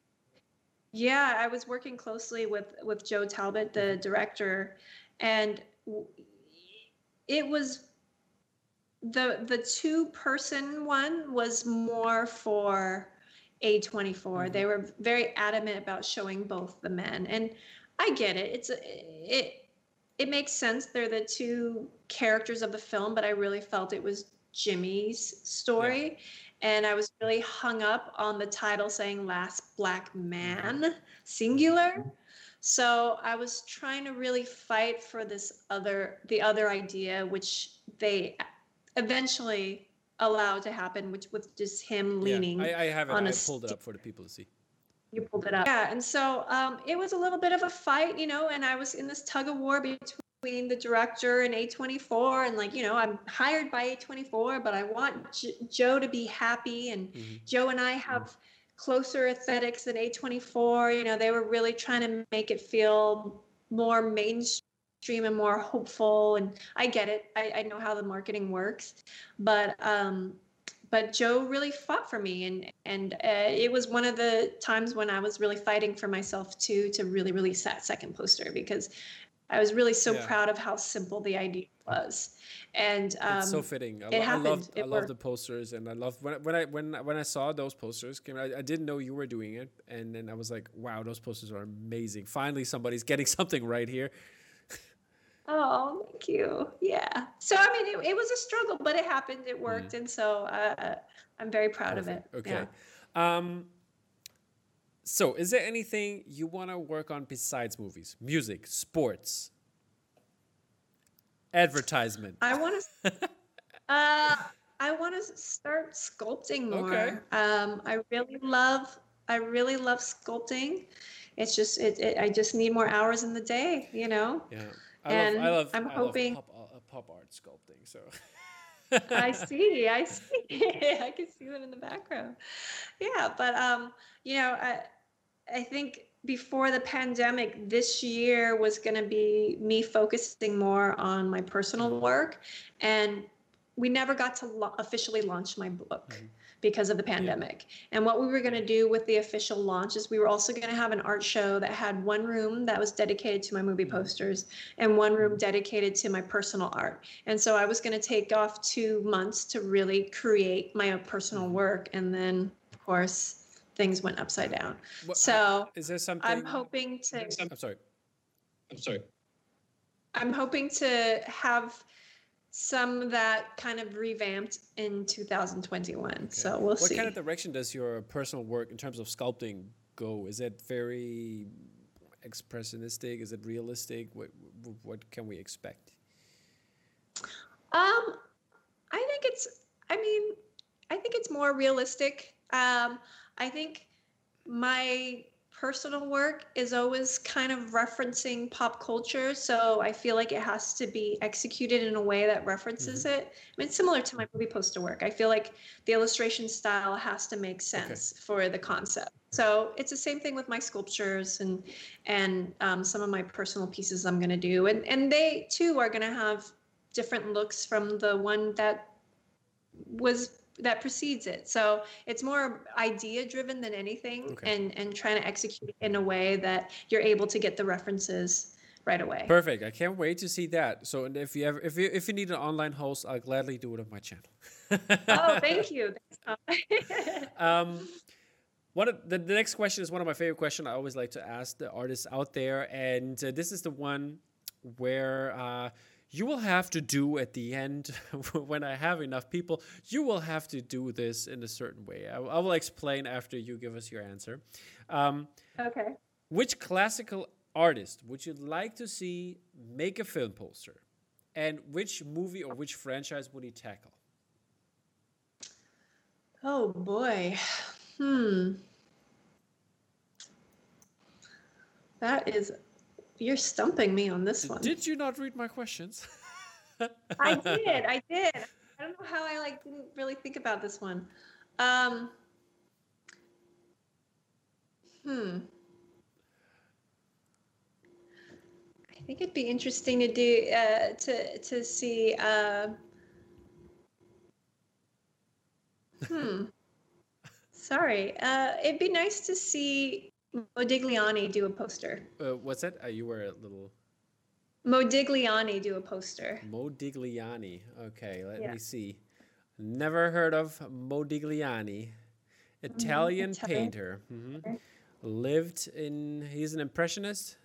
yeah, I was working closely with with Joe Talbot, the Mm-hmm. director, and it was the the two person one was more for A24. Mhm. They were very adamant about showing both the men, and I get it. It's a, it it makes sense. They're the two characters of the film, but I really felt it was Jimmy's story. And I was really hung up on the title saying Last Black Man, singular. So I was trying to really fight for this other, the other idea, which they eventually allowed to happen, which was just him leaning. Yeah, I, I have it. on I a pulled it up for the people to see. you pulled it up. Yeah, and so um, it was a little bit of a fight, you know, and I was in this tug of war between the director and A24, and like, you know, I'm hired by A24, but I want J- Joe to be happy, and Mhm. Joe and I have closer aesthetics than A24. You know, they were really trying to make it feel more mainstream and more hopeful. And I get it. I, I know how the marketing works, but um, but Joe really fought for me, and and uh, it was one of the times when I was really fighting for myself too to really release that second poster because I was really so Yeah. proud of how simple the idea was. And um, it's so fitting. I, it I happened. love I It love the posters, and I love when I- when I when when I saw those posters. Came, I, I didn't know you were doing it, and then I was like, wow, those posters are amazing. Finally, somebody's getting something right here. Oh, thank you. Yeah. So I mean, it, it was a struggle, but it happened. It worked, and so uh, I'm very proud of it. Mm-hmm. Okay. Yeah. Um, so, is there anything you want to work on besides movies, music, sports, advertisement? I want to. uh, I want to start sculpting more. Okay. Um, I really love. I really love sculpting. It's just it, it. I just need more hours in the day. You know. Yeah, I And love. I love. I'm I hoping- love pop, uh, pop art sculpting. So. I see. I see. I can see them in the background. Yeah, but um, you know, I I think before the pandemic, this year was going to be me focusing more on my personal work, and we never got to lo- officially launch my book. Mhm. Because of the pandemic. And what we were going to do with the official launch is we were also going to have an art show that had one room that was dedicated to my movie mm-hmm. posters and one room mm-hmm. dedicated to my personal art. And so I was going to take off two months to really create my own personal mm-hmm. work. And then, of course, things went upside down. What- So is there something? I'm hoping to. I'm sorry. I'm sorry. I'm hoping to have some that kind of revamped in 2021. So we'll what see. What kind of direction does your personal work in terms of sculpting go? Is it very expressionistic? Is it realistic? What what can we expect? Um, I think it's. I mean, I think it's more realistic. Um, I think my personal work is always kind of referencing pop culture, so I feel like it has to be executed in a way that references it. I mean, similar to my movie poster work. I feel like the illustration style has to make sense for the concept. So it's the same thing with my sculptures and and um, some of my personal pieces I'm going to do, and and they too are going to have different looks from the one that was that precedes it. So it's more idea driven than anything Okay. and and trying to execute in a way that you're able to get the references right away. Perfect. I can't wait to see that. So, and if you ever, if you if you need an online host, I'll gladly do it on my channel. oh, thank you. Um, one of the, the next question is one of my favorite questions. I always like to ask the artists out there, and uh, this is the one where uh, you will have to do at the end when I have enough people. You will have to do this in a certain way. I, I will explain after you give us your answer. Um, okay. which classical artist would you like to see make a film poster, and which movie or which franchise would he tackle? Oh boy. Hmm. That is you're stumping me on this one. Did you not read my questions? I did. I did. I don't know how I like didn't really think about this one. Um Hmm. I think it'd be interesting to do uh to to see uh Hmm. Sorry. Uh it'd be nice to see Modigliani do a poster. Uh, what's that? Uh, you were a little Modigliani do a poster. Modigliani. Okay, let Yeah. me see. Never heard of Modigliani. Italian Mm-hmm. Italian. painter. hmm Lived in. He's an impressionist.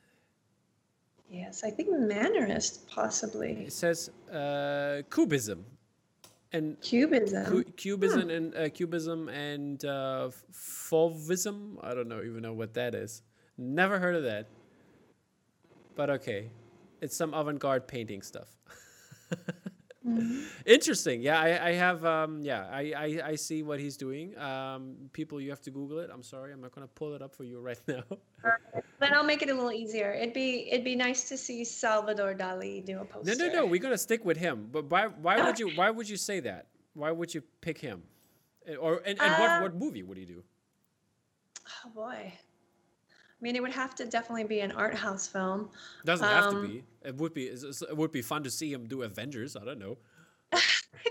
Yes, I think Mannerist possibly. It says uh, Cubism, and Cubism. cu- Cubism and uh, Cubism and uh, Fauvism. I don't know even know what that is. Never heard of that. But okay, it's some avant-garde painting stuff. Interesting. Yeah, I, I have. Um, yeah, I, I, I see what he's doing. Um, people, you have to Google it. I'm sorry, I'm not gonna pull it up for you right now. Then I'll make it a little easier. It'd be it'd be nice to see Salvador Dali do a post. no, no, no. We're gonna stick with him. But why? Why would you? Why would you say that? Why would you pick him? Uh, Or and, and what Uh, what movie would he do? Oh boy. I mean, it would have to definitely be an art house film. It doesn't have to um, be. It would be. It would be fun to see him do Avengers. I don't know.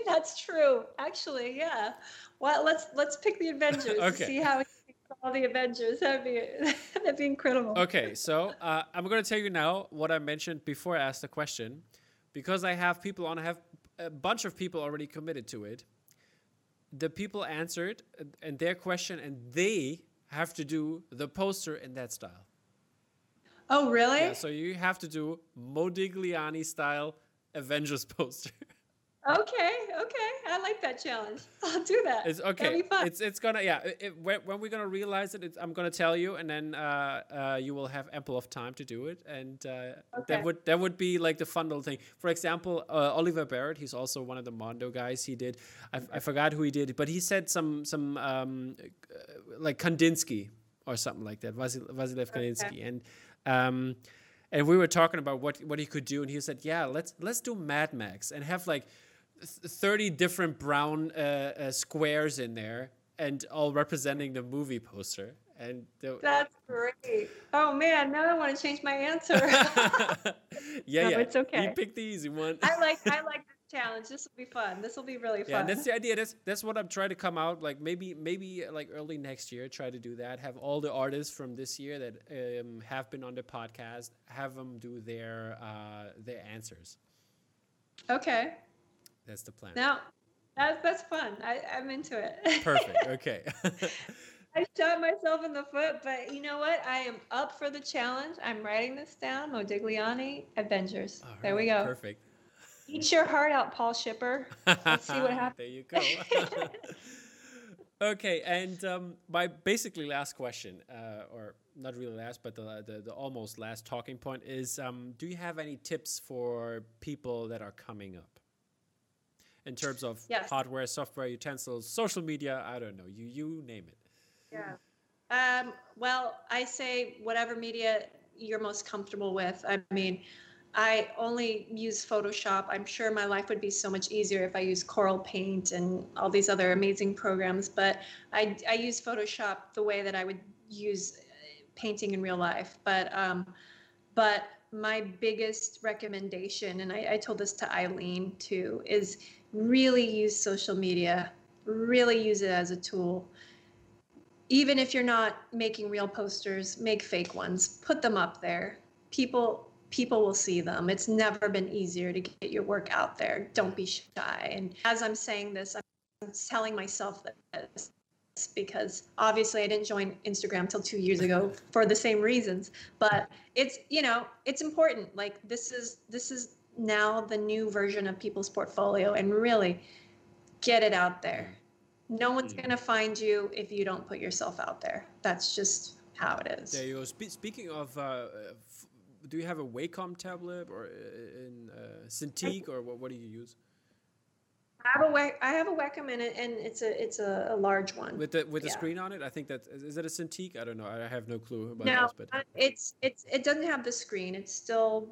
That's true. Actually, yeah. Well, let's let's pick the Avengers. Okay. See how he all the Avengers. That'd be that'd be incredible. Okay, so uh, I'm going to tell you now what I mentioned before I asked the question. Because I have people on, I have a bunch of people already committed to it. The people answered and their question, and they have to do the poster in that style. Oh, really? Yeah, so you have to do Modigliani style Avengers poster. Okay, okay. I like that challenge. I'll do that. It's okay. It's it's gonna yeah. It, it, when, when we're gonna realize it, I'm gonna tell you, and then uh, uh, you will have ample of time to do it, and uh, okay. that would that would be like the fun little thing. For example, uh, Oliver Barrett, he's also one of the Mondo guys. He did I, I forgot who he did, but he said some some um, like Kandinsky or something like that, Vasil, Vasilev Kandinsky, okay. and. Um, and we were talking about what, what he could do, and he said, "Yeah, let's let's do Mad Max and have like 30 different brown uh, uh, squares in there and all representing the movie poster and the, that's great. Oh man now i want to change my answer. Yeah no, yeah. it's okay. You picked the easy one. I like i like this challenge. This will be fun. This will be really fun. yeah that's the idea. That's that's what i'm trying to come out like maybe maybe like early next year try to do that. Have all the artists from this year that um, have been on the podcast have them do their uh, their answers. Okay that's the plan. No, that's that's fun. I, I'm into it. Perfect. Okay. I shot myself in the foot, but you know what? I am up for the challenge. I'm writing this down. Modigliani Avengers. Right, there we go. Perfect. Eat your heart out, Paul Shipper. Let's see what happens. there you go. okay, and um, my basically last question, uh, or not really last, but the, the, the almost last talking point is: um, Do you have any tips for people that are coming up? In terms of yes. hardware, software, utensils, social media. I don't know. You you name it. Yeah. Um, well, I say whatever media you're most comfortable with. I mean, I only use Photoshop. I'm sure my life would be so much easier if I used Corel Paint and all these other amazing programs. But I, I use Photoshop the way that I would use uh, painting in real life. But um, but my biggest recommendation, and I, I told this to Eileen too, is really use social media, really use it as a tool. Even if you're not making real posters, make fake ones, put them up there. People people will see them. It's never been easier to get your work out there. Don't be shy. And as I'm saying this, I'm telling myself this because obviously I didn't join Instagram till 2 years ago for the same reasons, but it's, you know, it's important. Like this is this is now the new version of people's portfolio and really get it out there. No one's mm. going to find you if you don't put yourself out there. That's just how it is. There you go. Spe speaking of, uh, do you have a Wacom tablet or uh, in uh, Cintiq or what, what do you use? I have a I have a Wacom in it, and it's a it's a, a large one with the with the screen on it. I think that is that a Cintiq. I don't know. I have no clue about no, this, but it's it's it doesn't have the screen. It's still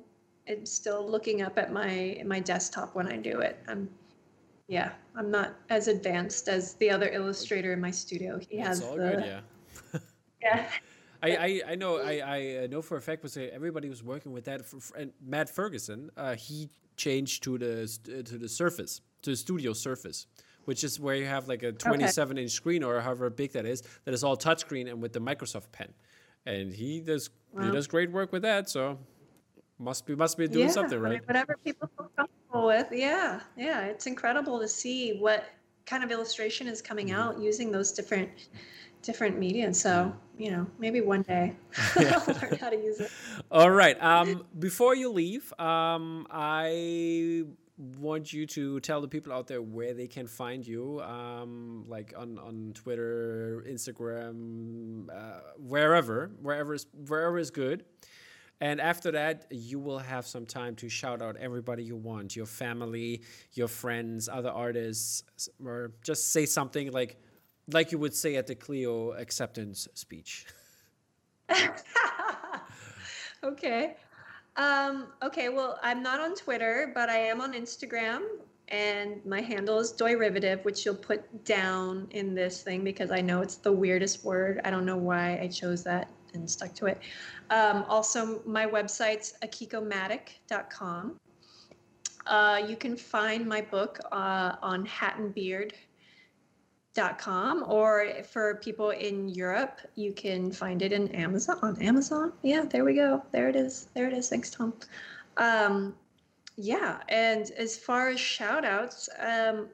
I'm still looking up at my my desktop when I do it. I'm yeah, I'm not as advanced as the other illustrator in my studio. He That's has all the, good, yeah. yeah. I, I, I know I, I know for a fact was everybody was working with that. For, for, and Matt Ferguson, uh, he changed to the to the Surface to the Studio Surface, which is where you have like a 27 okay. inch screen or however big that is, that is all touchscreen and with the Microsoft Pen, and he does wow. he does great work with that. So must be must be doing yeah, something right. Whatever people feel comfortable with. Yeah, yeah. It's incredible to see what kind of illustration is coming mm-hmm. out using those different different media. So you know, maybe one day I'll learn how to use it. All right. Um, before you leave, um, I want you to tell the people out there where they can find you, um, like on, on Twitter, Instagram, uh, wherever, wherever is wherever is good. And after that, you will have some time to shout out everybody you want your family, your friends, other artists, or just say something like, like you would say at the Clio acceptance speech. okay. Um, okay, well, I'm not on Twitter, but I am on Instagram, and my handle is Doyrivative, which you'll put down in this thing because I know it's the weirdest word. I don't know why I chose that and stuck to it. Um, also, my website's akikomatic.com. Uh, you can find my book uh, on hatandbeard.com, or for people in Europe, you can find it in Amazon. On Amazon, yeah, there we go. There it is. There it is. Thanks, Tom. Um, yeah, and as far as shout outs, um,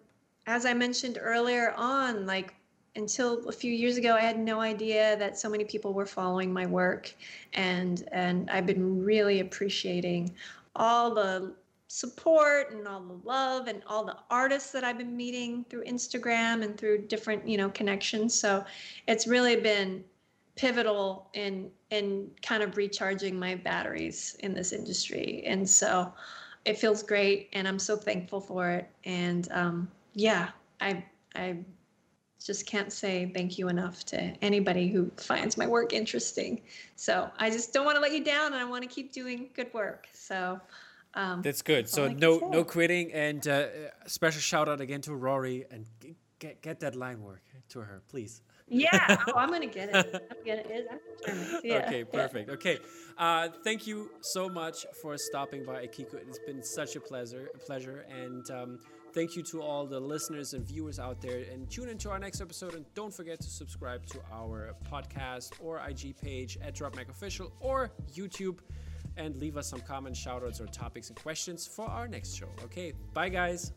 as I mentioned earlier on, like until a few years ago, I had no idea that so many people were following my work, and and I've been really appreciating all the support and all the love and all the artists that I've been meeting through Instagram and through different, you know, connections. So it's really been pivotal in in kind of recharging my batteries in this industry. And so it feels great and I'm so thankful for it. And um, yeah, I I just can't say thank you enough to anybody who finds my work interesting. So I just don't want to let you down and I want to keep doing good work. So um, That's good. So no no quitting, and uh, special shout out again to Rory, and get get that line work to her, please. Yeah, oh, I'm gonna get it. I'm gonna get it. I'm. Yeah. Okay, perfect. Okay, uh, thank you so much for stopping by, Akiko. It's been such a pleasure, a pleasure, and um, thank you to all the listeners and viewers out there. And tune into our next episode, and don't forget to subscribe to our podcast or IG page at DropMac Official or YouTube and leave us some comments, shoutouts, or topics and questions for our next show. Okay, bye guys.